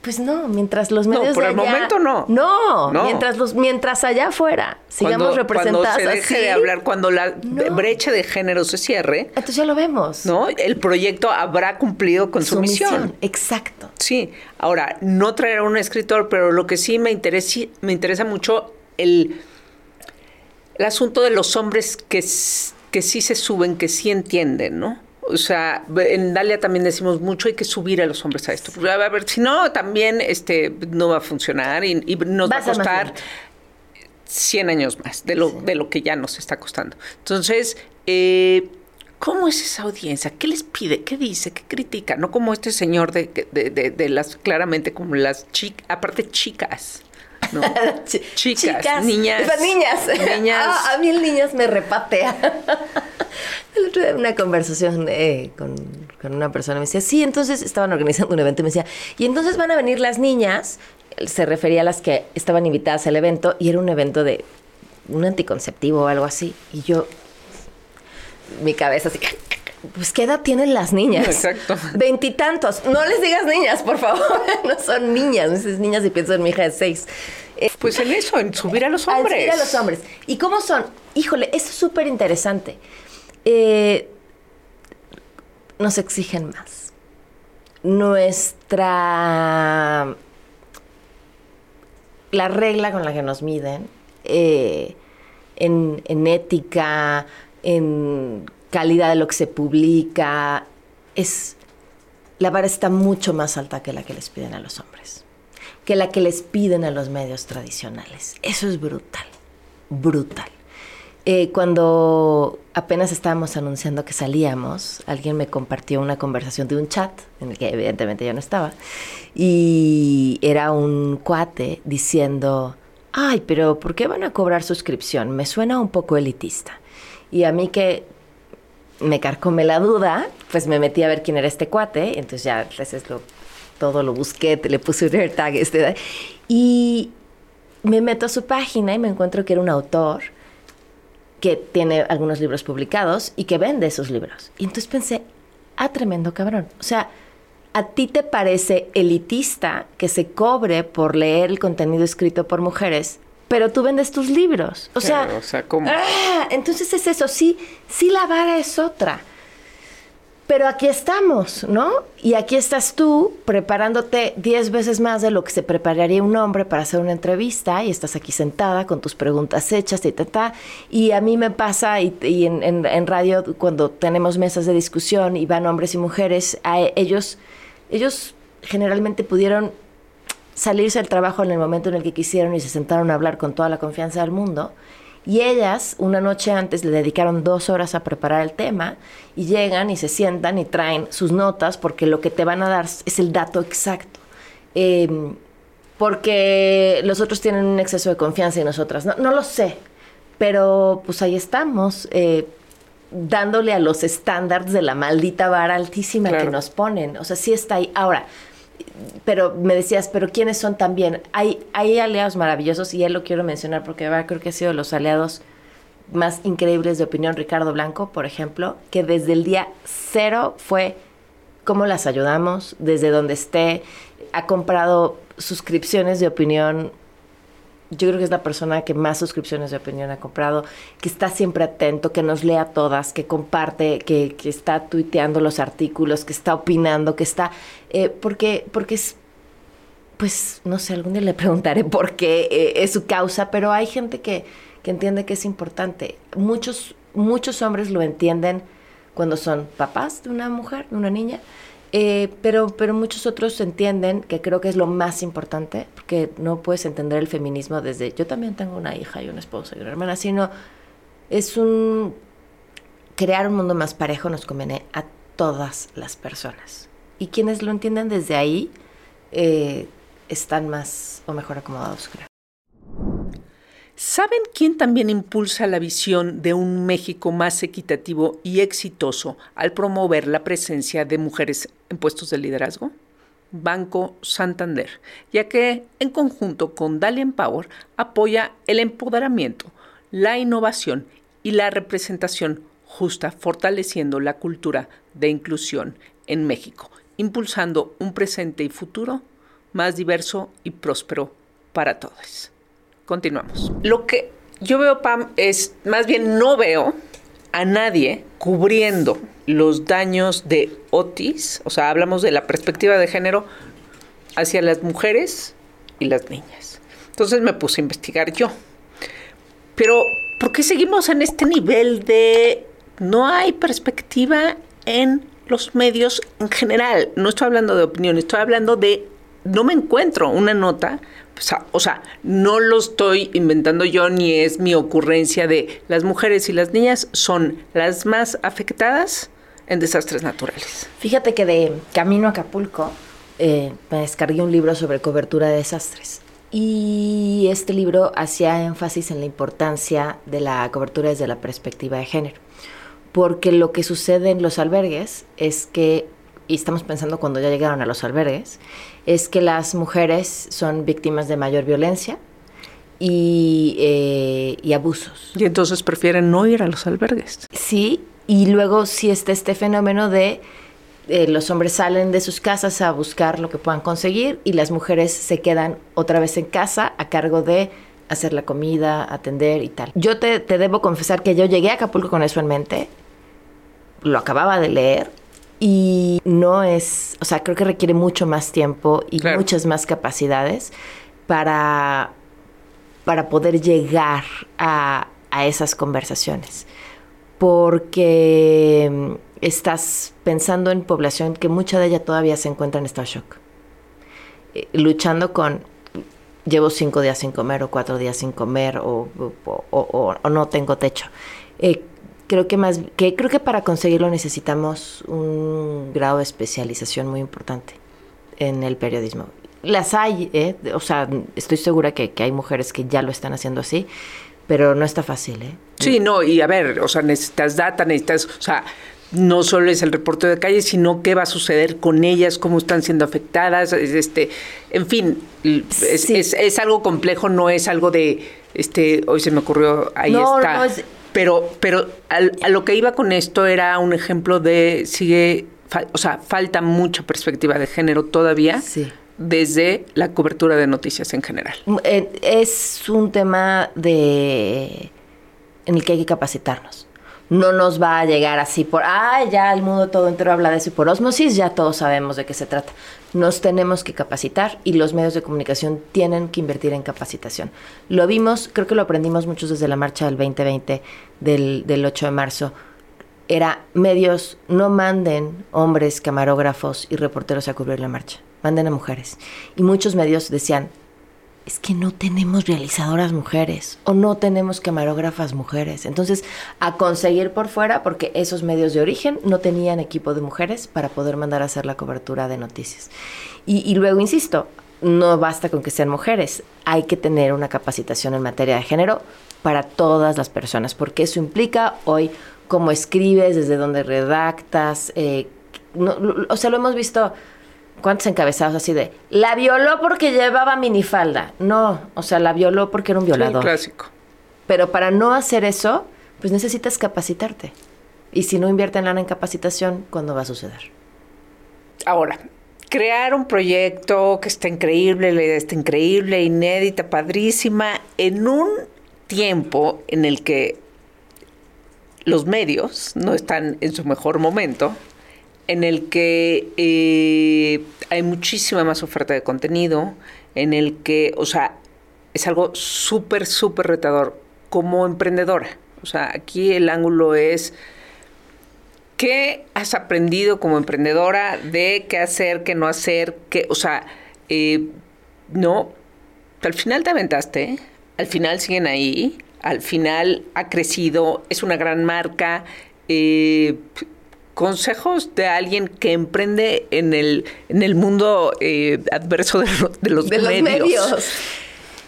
[SPEAKER 1] Pues no, mientras los medios
[SPEAKER 2] no, por
[SPEAKER 1] de
[SPEAKER 2] el
[SPEAKER 1] allá-
[SPEAKER 2] momento no.
[SPEAKER 1] no.
[SPEAKER 2] No.
[SPEAKER 1] mientras los mientras allá afuera sigamos
[SPEAKER 2] cuando,
[SPEAKER 1] representadas
[SPEAKER 2] cuando se deje
[SPEAKER 1] así,
[SPEAKER 2] de hablar, cuando la
[SPEAKER 1] No.
[SPEAKER 2] brecha de género se cierre,
[SPEAKER 1] entonces ya lo vemos.
[SPEAKER 2] ¿no? El proyecto habrá cumplido con su, misión.
[SPEAKER 1] Exacto.
[SPEAKER 2] Sí, ahora, no traer a un escritor, pero lo que sí me interesa, me interesa mucho el, el asunto de los hombres que, que sí se suben, que sí entienden, ¿no? O sea, en Dalia también decimos mucho hay que subir a los hombres a esto. A ver, si no, también este, no va a funcionar y, y nos
[SPEAKER 1] Va
[SPEAKER 2] va
[SPEAKER 1] a
[SPEAKER 2] costar
[SPEAKER 1] lento.
[SPEAKER 2] 100 años más de lo, de lo que ya nos está costando. Entonces, eh, ¿cómo es esa audiencia? ¿Qué les pide? ¿Qué dice? ¿Qué critica? No como este señor de, de, de- de las, claramente como las chicas, aparte chicas. ¿No? <laughs>
[SPEAKER 1] Ch-
[SPEAKER 2] Chicas, niñas.
[SPEAKER 1] Pues, Niñas.
[SPEAKER 2] Niñas.
[SPEAKER 1] Ah, a mí el niñas me repatea. <laughs> El otro día una conversación eh, con, con una persona me decía, sí, entonces estaban organizando un evento y me decía, y entonces van a venir las niñas, se refería a las que estaban invitadas al evento y era un evento de un anticonceptivo o algo así. Y yo, mi cabeza así, pues ¿qué edad tienen las niñas? <laughs>
[SPEAKER 2] Exacto.
[SPEAKER 1] Veintitantos. No les digas niñas, por favor. <laughs> No son niñas. No dices niñas y pienso en mi hija de seis. Eh,
[SPEAKER 2] Pues en eso, en subir a los
[SPEAKER 1] al
[SPEAKER 2] hombres.
[SPEAKER 1] subir a los hombres. ¿Y cómo son? Híjole, eso es súper interesante. Eh, nos exigen más. Nuestra... La regla con la que nos miden eh, en, en ética, en calidad de lo que se publica, es... La vara está mucho más alta que la que les piden a los hombres que la que les piden a los medios tradicionales. Eso es brutal, brutal. Eh, cuando apenas estábamos anunciando que salíamos, alguien me compartió una conversación de un chat, en el que evidentemente yo no estaba, y era un cuate diciendo, ay, pero ¿por qué van a cobrar suscripción? Me suena un poco elitista. Y a mí que me carcome la duda, pues me metí a ver quién era este cuate, entonces ya entonces lo, todo lo busqué, le puse un AirTag, este, y me meto a su página y me encuentro que era un autor que tiene algunos libros publicados y que vende esos libros. Y entonces pensé, ah, tremendo cabrón. O sea, ¿a ti te parece elitista que se cobre por leer el contenido escrito por mujeres, pero tú vendes tus libros? O sea,
[SPEAKER 2] Claro, o sea, ¿cómo?
[SPEAKER 1] ah, entonces es eso, sí, sí la vara es otra. Pero aquí estamos, ¿no? Y aquí estás tú preparándote 10 veces más de lo que se prepararía un hombre para hacer una entrevista y estás aquí sentada con tus preguntas hechas y ta, ta. Y a mí me pasa, y, y en, en- en radio cuando tenemos mesas de discusión y van hombres y mujeres, a ellos, ellos generalmente pudieron salirse del trabajo en el momento en el que quisieron y se sentaron a hablar con toda la confianza del mundo. Y ellas, una noche antes, le dedicaron dos horas a preparar el tema y llegan y se sientan y traen sus notas porque lo que te van a dar es el dato exacto. Eh, porque los otros tienen un exceso de confianza y nosotras no. No lo sé, pero pues ahí estamos, eh, dándole a los estándares de la maldita vara altísima que nos ponen. O sea, sí está ahí. Ahora, pero me decías, pero ¿quiénes son también? Hay, hay aliados maravillosos y él lo quiero mencionar porque creo que ha sido de los aliados más increíbles de opinión. Ricardo Blanco, por ejemplo, que desde el día cero fue cómo las ayudamos, desde donde esté, ha comprado suscripciones de opinión. Yo creo que es la persona que más suscripciones de opinión ha comprado, que está siempre atento, que nos lee a todas, que comparte, que está tuiteando los artículos, que está opinando, que está... eh, porque, porque es... Pues no sé, algún día le preguntaré <laughs> por qué eh, es su causa, pero hay gente que, que entiende que es importante. Muchos, muchos hombres lo entienden cuando son papás de una mujer, de una niña, eh, pero, pero muchos otros entienden que creo que es lo más importante, porque no puedes entender el feminismo desde yo también tengo una hija y una esposa y una hermana, sino es un crear un mundo más parejo nos conviene a todas las personas. Y quienes lo entienden desde ahí eh, están más o mejor acomodados.
[SPEAKER 2] ¿Saben quién también impulsa la visión de un México más equitativo y exitoso al promover la presencia de mujeres en puestos de liderazgo? Banco Santander, ya que en conjunto con Dalia Empower apoya el empoderamiento, la innovación y la representación justa, fortaleciendo la cultura de inclusión en México, impulsando un presente y futuro más diverso y próspero para todos. Continuamos. Lo que yo veo, Pam, es, más bien no veo a nadie cubriendo los daños de Otis, o sea, hablamos de la perspectiva de género hacia las mujeres y las niñas. Entonces me puse a investigar yo. Pero, ¿por qué seguimos en este nivel de no hay perspectiva en los medios en general? No estoy hablando de opinión, estoy hablando de, no me encuentro una nota o sea, no lo estoy inventando yo ni es mi ocurrencia de las mujeres y las niñas son las más afectadas en desastres naturales.
[SPEAKER 1] Fíjate que de camino a Acapulco eh, me descargué un libro sobre cobertura de desastres. Y este libro hacía énfasis en la importancia de la cobertura desde la perspectiva de género. Porque lo que sucede en los albergues es que, y estamos pensando cuando ya llegaron a los albergues, es que las mujeres son víctimas de mayor violencia y, eh, abusos.
[SPEAKER 2] Y entonces prefieren no ir a los albergues.
[SPEAKER 1] Sí, y luego sí está este fenómeno de eh, los hombres salen de sus casas a buscar lo que puedan conseguir y las mujeres se quedan otra vez en casa a cargo de hacer la comida, atender y tal. Yo te, te debo confesar que yo llegué a Acapulco con eso en mente, lo acababa de leer y no es, o sea, creo que requiere mucho más tiempo y muchas más capacidades para, para poder llegar a, a esas conversaciones. Porque mm, estás pensando en población que mucha de ella todavía se encuentra en estado de shock. Eh, luchando con llevo cinco días sin comer o cuatro días sin comer o, o, o, no tengo techo. Eh, creo que más que creo que para conseguirlo necesitamos un grado de especialización muy importante en el periodismo. Las hay, ¿eh? o sea, estoy segura que, hay mujeres que ya lo están haciendo así, pero no está fácil, ¿eh?
[SPEAKER 2] Sí, no, y a ver, o sea, necesitas data, necesitas, o sea, no solo es el reporte de calle, sino qué va a suceder con ellas, cómo están siendo afectadas, este, en fin, es, es, algo complejo, no es algo de, este, hoy se me ocurrió, ahí está. No, es, pero, pero a lo que iba con esto era un ejemplo de sigue, o sea, falta mucha perspectiva de género todavía. desde la cobertura de noticias en general. Mm,
[SPEAKER 1] eh, es un tema de en el que hay que capacitarnos no nos va a llegar así por, ah, ya el mundo todo entero habla de eso y por osmosis ya todos sabemos de qué se trata. Nos tenemos que capacitar y los medios de comunicación tienen que invertir en capacitación. Lo vimos, creo que lo aprendimos muchos desde la marcha del 2020, del, del 8 de marzo. Era medios, no manden hombres, camarógrafos y reporteros a cubrir la marcha, manden a mujeres. Y muchos medios decían, es que no tenemos realizadoras mujeres o no tenemos camarógrafas mujeres. Entonces, a conseguir por fuera, porque esos medios de origen no tenían equipo de mujeres para poder mandar a hacer la cobertura de noticias. Y, luego, insisto, no basta con que sean mujeres, hay que tener una capacitación en materia de género para todas las personas, porque eso implica hoy cómo escribes, desde dónde redactas, eh, o sea, lo hemos visto ¿cuántos encabezados así de, la violó porque llevaba minifalda? No, o sea, la violó porque era un violador.
[SPEAKER 2] clásico.
[SPEAKER 1] Pero para no hacer eso, pues necesitas capacitarte. Y si no invierten lana en capacitación, ¿cuándo va a suceder?
[SPEAKER 2] Ahora, crear un proyecto que está increíble, la idea está increíble, inédita, padrísima, en un tiempo en el que los medios no están en su mejor momento, en el que eh, hay muchísima más oferta de contenido, en el que, o sea, es algo súper, súper retador como emprendedora. O sea, aquí el ángulo es, ¿qué has aprendido como emprendedora de qué hacer, qué no hacer? Qué, o sea, eh, no, al final te aventaste, al final siguen ahí, al final ha crecido, es una gran marca. Eh, consejos de alguien que emprende en el, en el mundo eh, adverso de, los, medios.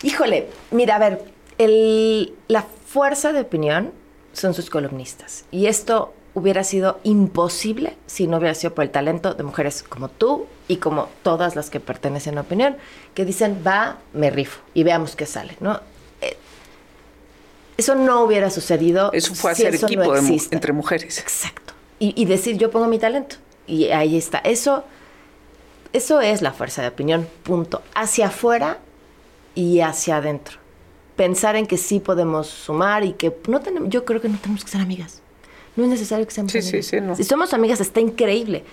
[SPEAKER 1] Híjole, mira, a ver, el, la fuerza de opinión son sus columnistas. Y esto hubiera sido imposible si no hubiera sido por el talento de mujeres como tú y como todas las que pertenecen a opinión, que dicen, va, me rifo y veamos qué sale, ¿no? Eh, eso no hubiera sucedido.
[SPEAKER 2] Eso fue hacer equipo entre mujeres.
[SPEAKER 1] Exacto y, decir yo pongo mi talento. Y ahí está. Eso, Eso es la fuerza de opinión, punto. Hacia afuera y hacia adentro. Pensar en que sí podemos sumar y que no tenemos, yo creo que no tenemos que ser amigas. No es necesario que seamos amigas. Si somos amigas está increíble.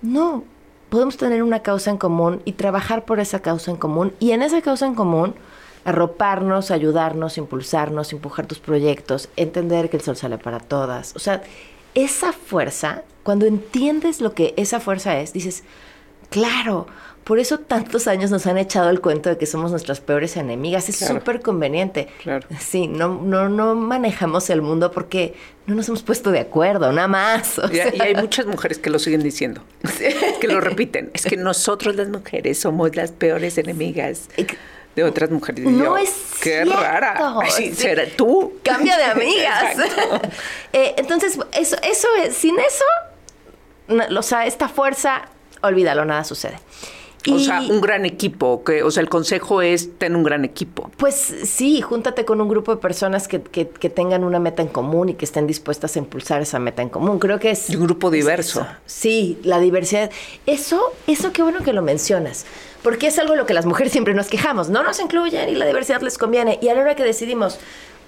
[SPEAKER 1] No, podemos tener una causa en común y trabajar por esa causa en común y en esa causa en común arroparnos, ayudarnos, impulsarnos, empujar tus proyectos, entender que el sol sale para todas. O sea, esa fuerza, cuando entiendes lo que esa fuerza es, dices, claro, por eso tantos años nos han echado el cuento de que somos nuestras peores enemigas. Es súper conveniente.
[SPEAKER 2] Claro.
[SPEAKER 1] Sí, no, no, no manejamos el mundo porque no nos hemos puesto de acuerdo, nada más.
[SPEAKER 2] y, hay muchas mujeres que lo siguen diciendo, que lo repiten. Es que nosotros las mujeres somos las peores enemigas de otras mujeres.
[SPEAKER 1] no es
[SPEAKER 2] Qué rara. Sí, será tú.
[SPEAKER 1] Cambia de amigas. <laughs> <laughs> Eh, entonces, eso, eso es, sin eso, o sea, esta fuerza, olvídalo, nada sucede.
[SPEAKER 2] O sea, un gran equipo, que, o sea, el consejo es tener un gran equipo.
[SPEAKER 1] Pues sí, júntate con un grupo de personas que, que, tengan una meta en común y que estén dispuestas a impulsar esa meta en común. Creo que es...
[SPEAKER 2] un grupo diverso.
[SPEAKER 1] sí, la diversidad. Eso, eso qué bueno que lo mencionas, porque es algo de lo que las mujeres siempre nos quejamos. No nos incluyen y la diversidad les conviene. Y a la hora que decidimos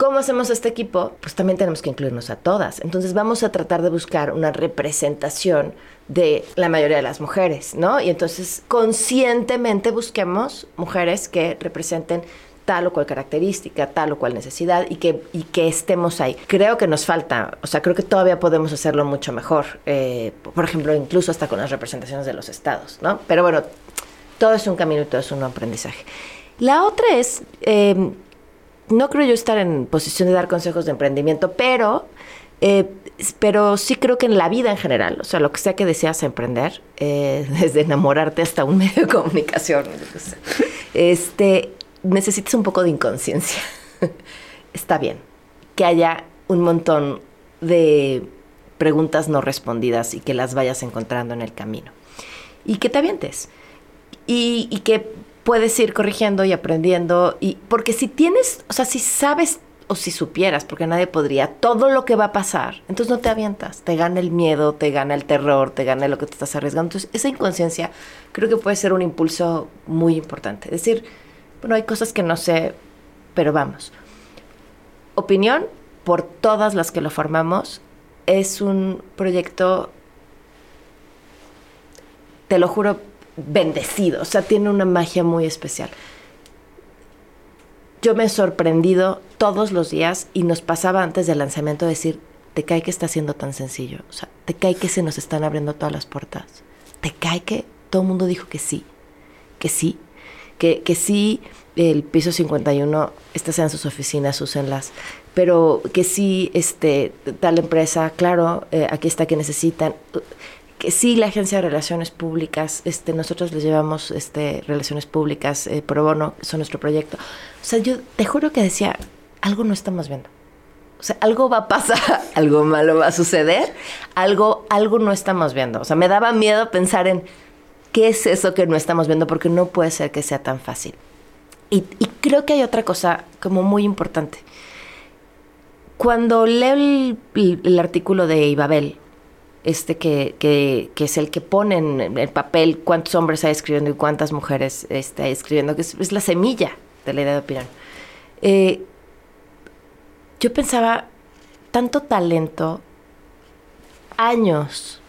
[SPEAKER 1] ¿Cómo hacemos este equipo? Pues también tenemos que incluirnos a todas. Entonces vamos a tratar de buscar una representación de la mayoría de las mujeres, ¿no? Y entonces conscientemente busquemos mujeres que representen tal o cual característica, tal o cual necesidad y que, y que estemos ahí. Creo que nos falta, o sea, creo que todavía podemos hacerlo mucho mejor, eh, por ejemplo, incluso hasta con las representaciones de los estados, ¿no? Pero bueno, todo es un camino y todo es un aprendizaje. La otra es... Eh, no creo yo estar en posición de dar consejos de emprendimiento, pero, eh, pero sí creo que en la vida en general, o sea, lo que sea que deseas emprender, eh, <laughs> desde enamorarte hasta un medio de comunicación, este, necesitas un poco de inconsciencia. <laughs> Está bien que haya un montón de preguntas no respondidas y que las vayas encontrando en el camino. Y que te avientes. Y, y que puedes ir corrigiendo y aprendiendo. Y, porque si tienes, o sea, si sabes o si supieras, porque nadie podría, todo lo que va a pasar, entonces no te avientas, te gana el miedo, te gana el terror, te gana lo que te estás arriesgando. Entonces, esa inconsciencia creo que puede ser un impulso muy importante. Es decir, bueno, hay cosas que no sé, pero vamos. Opinión, por todas las que lo formamos, es un proyecto, te lo juro, bendecido, o sea, tiene una magia muy especial. Yo me he sorprendido todos los días y nos pasaba antes del lanzamiento decir, te cae que está siendo tan sencillo, o sea, te cae que se nos están abriendo todas las puertas, te cae que todo el mundo dijo que sí, que sí, que, que sí, el piso 51, estas sean sus oficinas, úsenlas, pero que sí, este, tal empresa, claro, eh, aquí está que necesitan que sí la agencia de relaciones públicas, este, nosotros les llevamos este, relaciones públicas eh, pro bono, son nuestro proyecto. O sea, yo te juro que decía, algo no estamos viendo. O sea, algo va a pasar, <laughs> algo malo va a suceder, algo, algo no estamos viendo. O sea, me daba miedo pensar en qué es eso que no estamos viendo, porque no puede ser que sea tan fácil. Y, creo que hay otra cosa como muy importante. Cuando leo el, el artículo de Ibabel, este que, que, que, es el que pone en el papel cuántos hombres hay escribiendo y cuántas mujeres está escribiendo, que es, la semilla de la idea de opinión. Eh, yo pensaba, tanto talento, años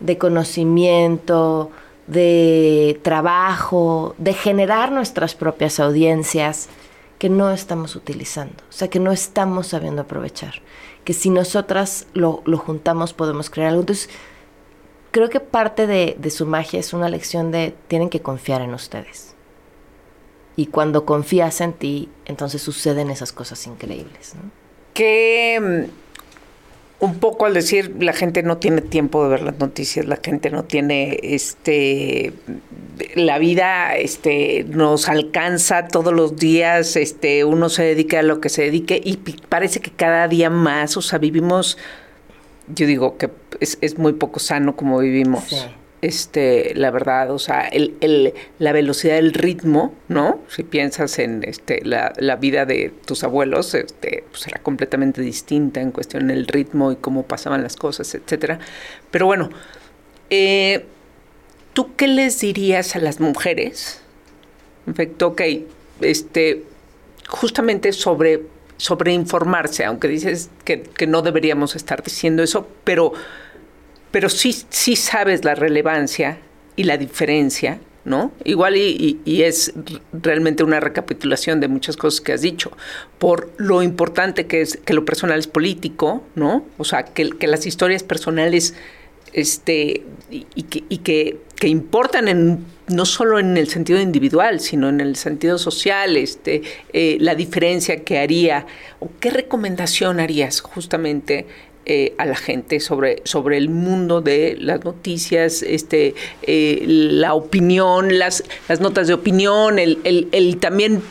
[SPEAKER 1] de conocimiento, de trabajo, de generar nuestras propias audiencias que no estamos utilizando, o sea, que no estamos sabiendo aprovechar que si nosotras lo, juntamos podemos crear algo. Entonces, creo que parte de, su magia es una lección de tienen que confiar en ustedes. Y cuando confías en ti, entonces suceden esas cosas increíbles. ¿no?
[SPEAKER 2] Que un poco al decir la gente no tiene tiempo de ver las noticias, la gente no tiene este la vida este nos alcanza todos los días, este uno se dedica a lo que se dedique y parece que cada día más, o sea, vivimos yo digo que es, es muy poco sano como vivimos este, la verdad, o sea, el, el, la velocidad del ritmo, ¿no? Si piensas en este, la, la vida de tus abuelos, este, pues era completamente distinta en cuestión del ritmo y cómo pasaban las cosas, etcétera. Pero bueno, eh, ¿tú qué les dirías a las mujeres? En efecto, ok, este, justamente sobre, sobre informarse, aunque dices que, no deberíamos estar diciendo eso, pero, pero sí, sí sabes la relevancia y la diferencia ¿no? Igual y, es realmente una recapitulación de muchas cosas que has dicho, por lo importante que es que lo personal es político, ¿no? O sea, que, que las historias personales este, y, que, y que, que, importan en, no solo en el sentido individual, sino en el sentido social, este, eh, la diferencia que haría, o qué recomendación harías justamente eh, a la gente sobre, sobre el mundo de las noticias, este, eh, la opinión, las, las notas de opinión, el, el, el también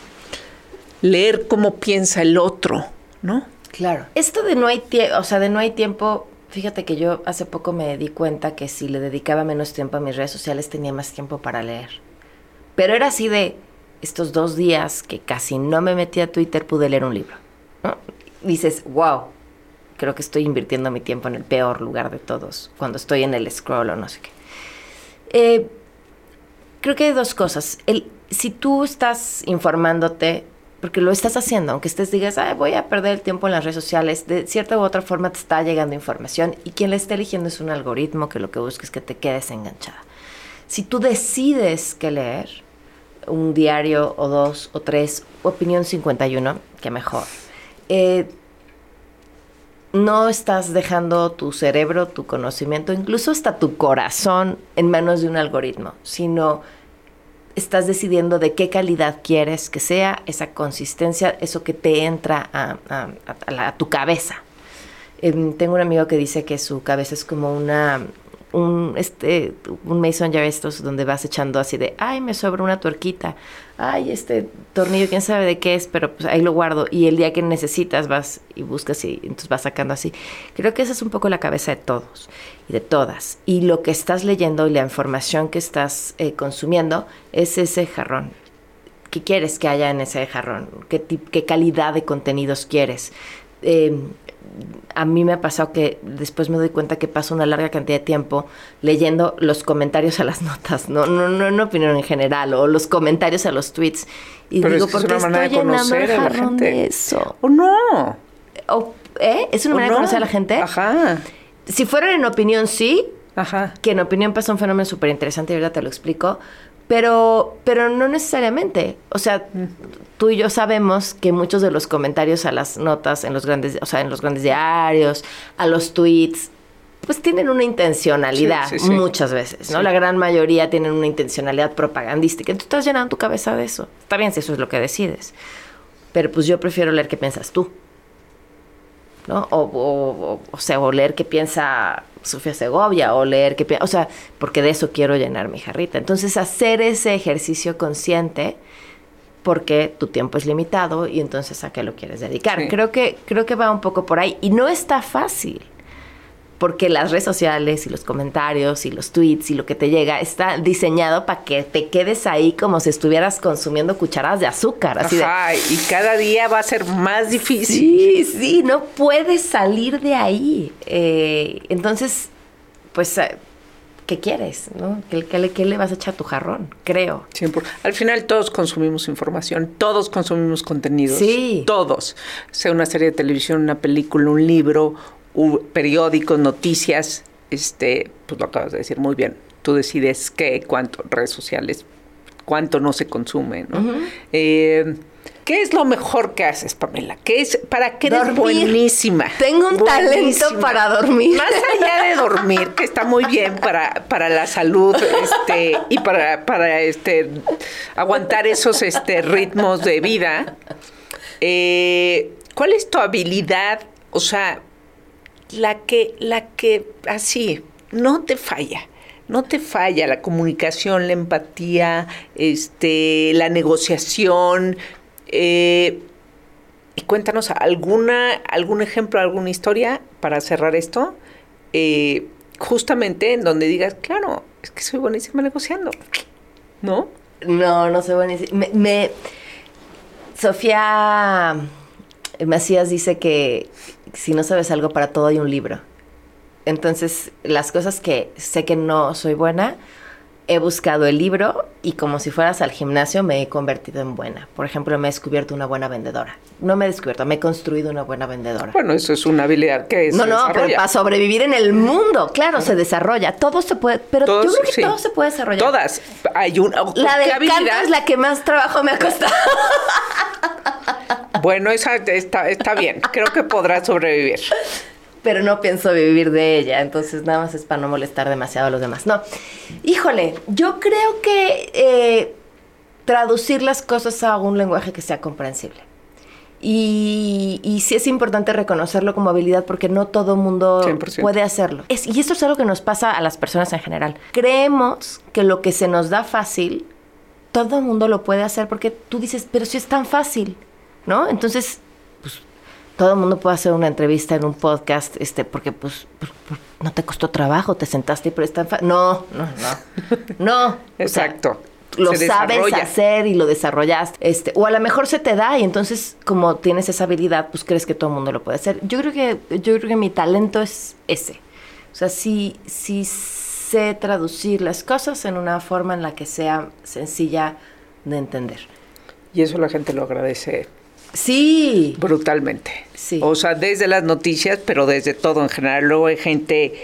[SPEAKER 2] leer cómo piensa el otro, ¿no?
[SPEAKER 1] Claro. Esto de no hay tiempo, o sea, de no hay tiempo, fíjate que yo hace poco me di cuenta que si le dedicaba menos tiempo a mis redes sociales tenía más tiempo para leer. Pero era así de estos dos días que casi no me metí a Twitter pude leer un libro. ¿no? Dices, wow, creo que estoy invirtiendo mi tiempo en el peor lugar de todos, cuando estoy en el scroll o no sé qué. Eh, creo que hay dos cosas. El, si tú estás informándote, porque lo estás haciendo, aunque estés digas, voy a perder el tiempo en las redes sociales, de cierta u otra forma te está llegando información y quien la está eligiendo es un algoritmo que lo que busca es que te quedes enganchada. Si tú decides que leer, un diario o dos o tres, opinión 51, que mejor. Eh, no estás dejando tu cerebro, tu conocimiento, incluso hasta tu corazón en manos de un algoritmo, sino estás decidiendo de qué calidad quieres que sea esa consistencia, eso que te entra a, tu cabeza. Em, tengo un amigo que dice que su cabeza es como una un, este, un mason jar estos donde vas echando así de, ay, me sobra una tuerquita, ay, este tornillo, quién sabe de qué es, pero pues ahí lo guardo. Y el día que necesitas vas y buscas y entonces vas sacando así. Creo que esa es un poco la cabeza de todos y de todas. Y lo que estás leyendo y la información que estás eh, consumiendo es ese jarrón. ¿Qué quieres que haya en ese jarrón? ¿Qué, qué calidad de contenidos quieres? Eh, a mí me ha pasado que después me doy cuenta que paso una larga cantidad de tiempo leyendo los comentarios a las <laughs> notas, no, no, no, no opinión en general, o los comentarios a los tweets. Y digo, ¿por qué estoy llenando el jarrón de eso?
[SPEAKER 2] ¿O no?
[SPEAKER 1] ¿eh? ¿Es una manera de conocer a la gente?
[SPEAKER 2] Ajá.
[SPEAKER 1] Si fueran en opinión, sí. Ajá. Que en opinión pasa un fenómeno súper interesante y ahorita te lo explico. Pero, pero no necesariamente. O sea, tú y yo sabemos que muchos de los comentarios a las notas en los grandes, o sea, en los grandes diarios, a los tweets, pues tienen una intencionalidad muchas veces, ¿no? La gran mayoría tienen una intencionalidad propagandística. Tú estás llenando tu cabeza de eso. Está bien si eso es lo que decides. Pero pues yo prefiero leer qué piensas tú. ¿No? O, o, o, sea, o leer qué piensa Sofía Segovia, o leer qué piensa, o sea, porque de eso quiero llenar mi jarrita. Entonces, hacer ese ejercicio consciente, porque tu tiempo es limitado y entonces a qué lo quieres dedicar. Creo, que, creo que va un poco por ahí. Y no está fácil porque las redes sociales y los comentarios y los tweets y lo que te llega está diseñado para que te quedes ahí como si estuvieras consumiendo cucharadas de azúcar. Así
[SPEAKER 2] Ajá, y cada día va a ser más difícil.
[SPEAKER 1] Sí, sí, no puedes salir de ahí. Eh, entonces, pues, eh, ¿qué quieres? ¿no? ¿Qué, le, ¿Qué, le, vas a echar a tu jarrón? Creo.
[SPEAKER 2] Al final todos consumimos información, todos consumimos contenidos. Sí. Todos. Sea una serie de televisión, una película, un libro, periódicos, noticias, este, pues lo acabas de decir muy bien. Tú decides qué, cuánto, redes sociales, cuánto no se consume, ¿no? Eh, ¿Qué es lo mejor que haces, Pamela? ¿Qué es, ¿Para qué eres buenísima?
[SPEAKER 1] Tengo un talento para dormir.
[SPEAKER 2] Más allá de dormir, que está muy bien para, para la salud este, y para, para este, aguantar esos este, ritmos de vida. Eh, ¿Cuál es tu habilidad? O sea, la que, la que así, no te falla. No te falla la comunicación, la empatía, este, la negociación. Eh, y cuéntanos alguna, algún ejemplo, alguna historia para cerrar esto. Eh, justamente en donde digas, claro, es que soy buenísima negociando. ¿No?
[SPEAKER 1] No, no soy buenísima. me Sofía Macías dice que si no sabes algo, para todo hay un libro. Entonces, las cosas que sé que no soy buena, he buscado el libro y como si fueras al gimnasio me he convertido en buena. Por ejemplo, me he descubierto una buena vendedora. No me he descubierto, me he construido una buena vendedora.
[SPEAKER 2] Bueno, eso es una habilidad que
[SPEAKER 1] No, no, pero para sobrevivir en el mundo, claro, se desarrolla. Todo se puede, pero yo creo que todo se puede desarrollar.
[SPEAKER 2] Todas. Hay una.
[SPEAKER 1] La de canto es la que más trabajo me ha costado. <laughs>
[SPEAKER 2] Bueno, esa está, está bien. Creo que podrá sobrevivir
[SPEAKER 1] pero no pienso vivir de ella, entonces nada más es para no molestar demasiado a los demás. No, híjole, yo creo que eh, traducir las cosas a un lenguaje que sea comprensible. Y, y, sí es importante reconocerlo como habilidad porque no todo mundo puede hacerlo. y esto es algo que nos pasa a las personas en general. Creemos que lo que se nos da fácil, todo el mundo lo puede hacer porque tú dices, pero si es tan fácil, ¿no? Entonces todo el mundo puede hacer una entrevista en un podcast, este, porque pues, no te costó trabajo, te sentaste y pero está no, no, no, no.
[SPEAKER 2] Exacto.
[SPEAKER 1] lo sabes hacer y lo desarrollas, este, o a lo mejor se te da y entonces como tienes esa habilidad, pues crees que todo el mundo lo puede hacer. Yo creo que, yo creo que mi talento es ese. O sea, sí, sí sé traducir las cosas en una forma en la que sea sencilla de entender.
[SPEAKER 2] Y eso la gente lo agradece
[SPEAKER 1] Sí.
[SPEAKER 2] Brutalmente. Sí. O sea, desde las noticias, pero desde todo en general. Luego hay gente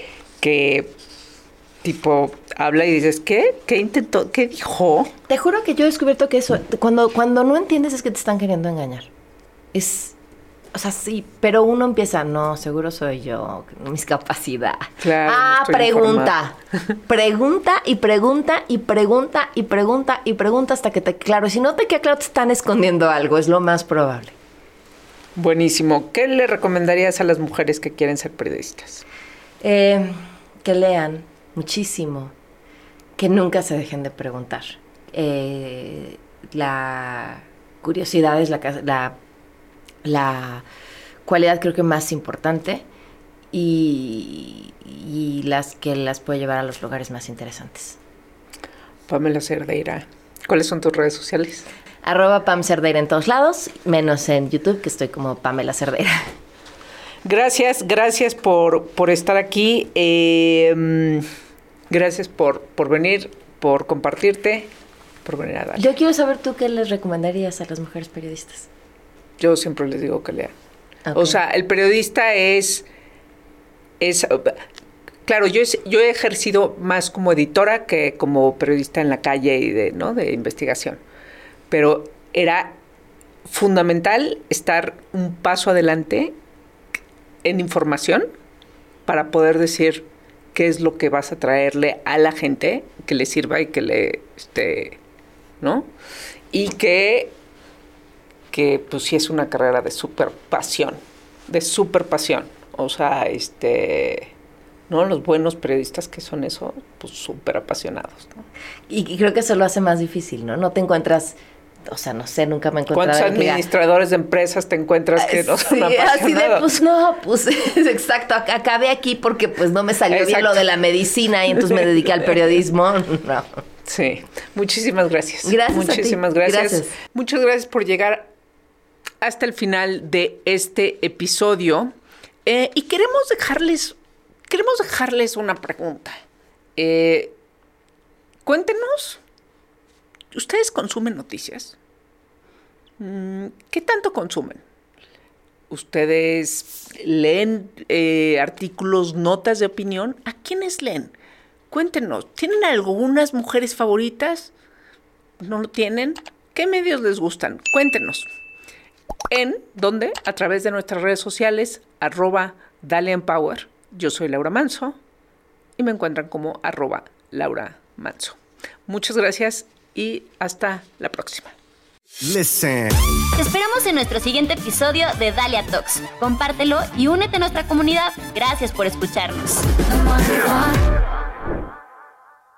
[SPEAKER 2] que tipo habla y dices, ¿qué? ¿Qué intentó? ¿Qué dijo?
[SPEAKER 1] Te juro que yo he descubierto que eso, cuando, cuando no entiendes es que te están queriendo engañar. Es, o sea, sí, pero uno empieza, no, seguro soy yo, mis capacidades.
[SPEAKER 2] Claro,
[SPEAKER 1] ah, pregunta. <laughs> pregunta y pregunta y pregunta y pregunta y pregunta hasta que te claro. Si no te queda claro, te están escondiendo algo, es lo más probable.
[SPEAKER 2] Buenísimo. ¿Qué le recomendarías a las mujeres que quieren ser periodistas?
[SPEAKER 1] Eh, que lean muchísimo, que nunca se dejen de preguntar. Eh, la curiosidad es la, la la cualidad creo que más importante y, las que las puede llevar a los lugares más interesantes.
[SPEAKER 2] Pamela Cerdeira, ¿cuáles son tus redes sociales?
[SPEAKER 1] Arroba Pam Cerdeira en todos lados, menos en YouTube, que estoy como Pamela Cerdeira.
[SPEAKER 2] Gracias, gracias por, por estar aquí. Eh, gracias por, por venir, por compartirte, por venir a dar.
[SPEAKER 1] Yo quiero saber tú qué les recomendarías a las mujeres periodistas.
[SPEAKER 2] Yo siempre les digo que lean. O sea, el periodista es, es claro, yo, yo he ejercido más como editora que como periodista en la calle y de, ¿no? de investigación. Pero era fundamental estar un paso adelante en información para poder decir qué es lo que vas a traerle a la gente que le sirva y que le, este, ¿no? Y que que pues sí es una carrera de súper pasión, de súper pasión. O sea, este, ¿no? Los buenos periodistas que son eso, pues súper apasionados, ¿no?
[SPEAKER 1] Y, creo que eso lo hace más difícil, ¿no? No te encuentras, o sea, no sé, nunca me he encontrado.
[SPEAKER 2] ¿Cuántos administradores de empresas te encuentras que no son apasionados? Así de,
[SPEAKER 1] pues no, pues <laughs> exacto, acabé aquí porque pues no me salió bien lo de la medicina y entonces me dediqué al periodismo. <laughs> No.
[SPEAKER 2] Sí, muchísimas gracias.
[SPEAKER 1] Gracias.
[SPEAKER 2] Muchísimas gracias. Muchas gracias por llegar hasta el final de este episodio eh, y queremos dejarles, queremos dejarles una pregunta. Eh, cuéntenos, ¿ustedes consumen noticias? Mm, ¿Qué tanto consumen? ¿Ustedes leen eh, artículos, notas de opinión? ¿A quiénes leen? Cuéntenos, ¿tienen algunas mujeres favoritas? ¿No lo tienen? ¿Qué medios les gustan? Cuéntenos en donde a través de nuestras redes sociales arroba Dalian Power. Yo soy Laura Manso y me encuentran como arroba Laura Manso. Muchas gracias y hasta la próxima.
[SPEAKER 3] Listen. Te esperamos en nuestro siguiente episodio de Dalia Talks. Compártelo y únete a nuestra comunidad. Gracias por escucharnos.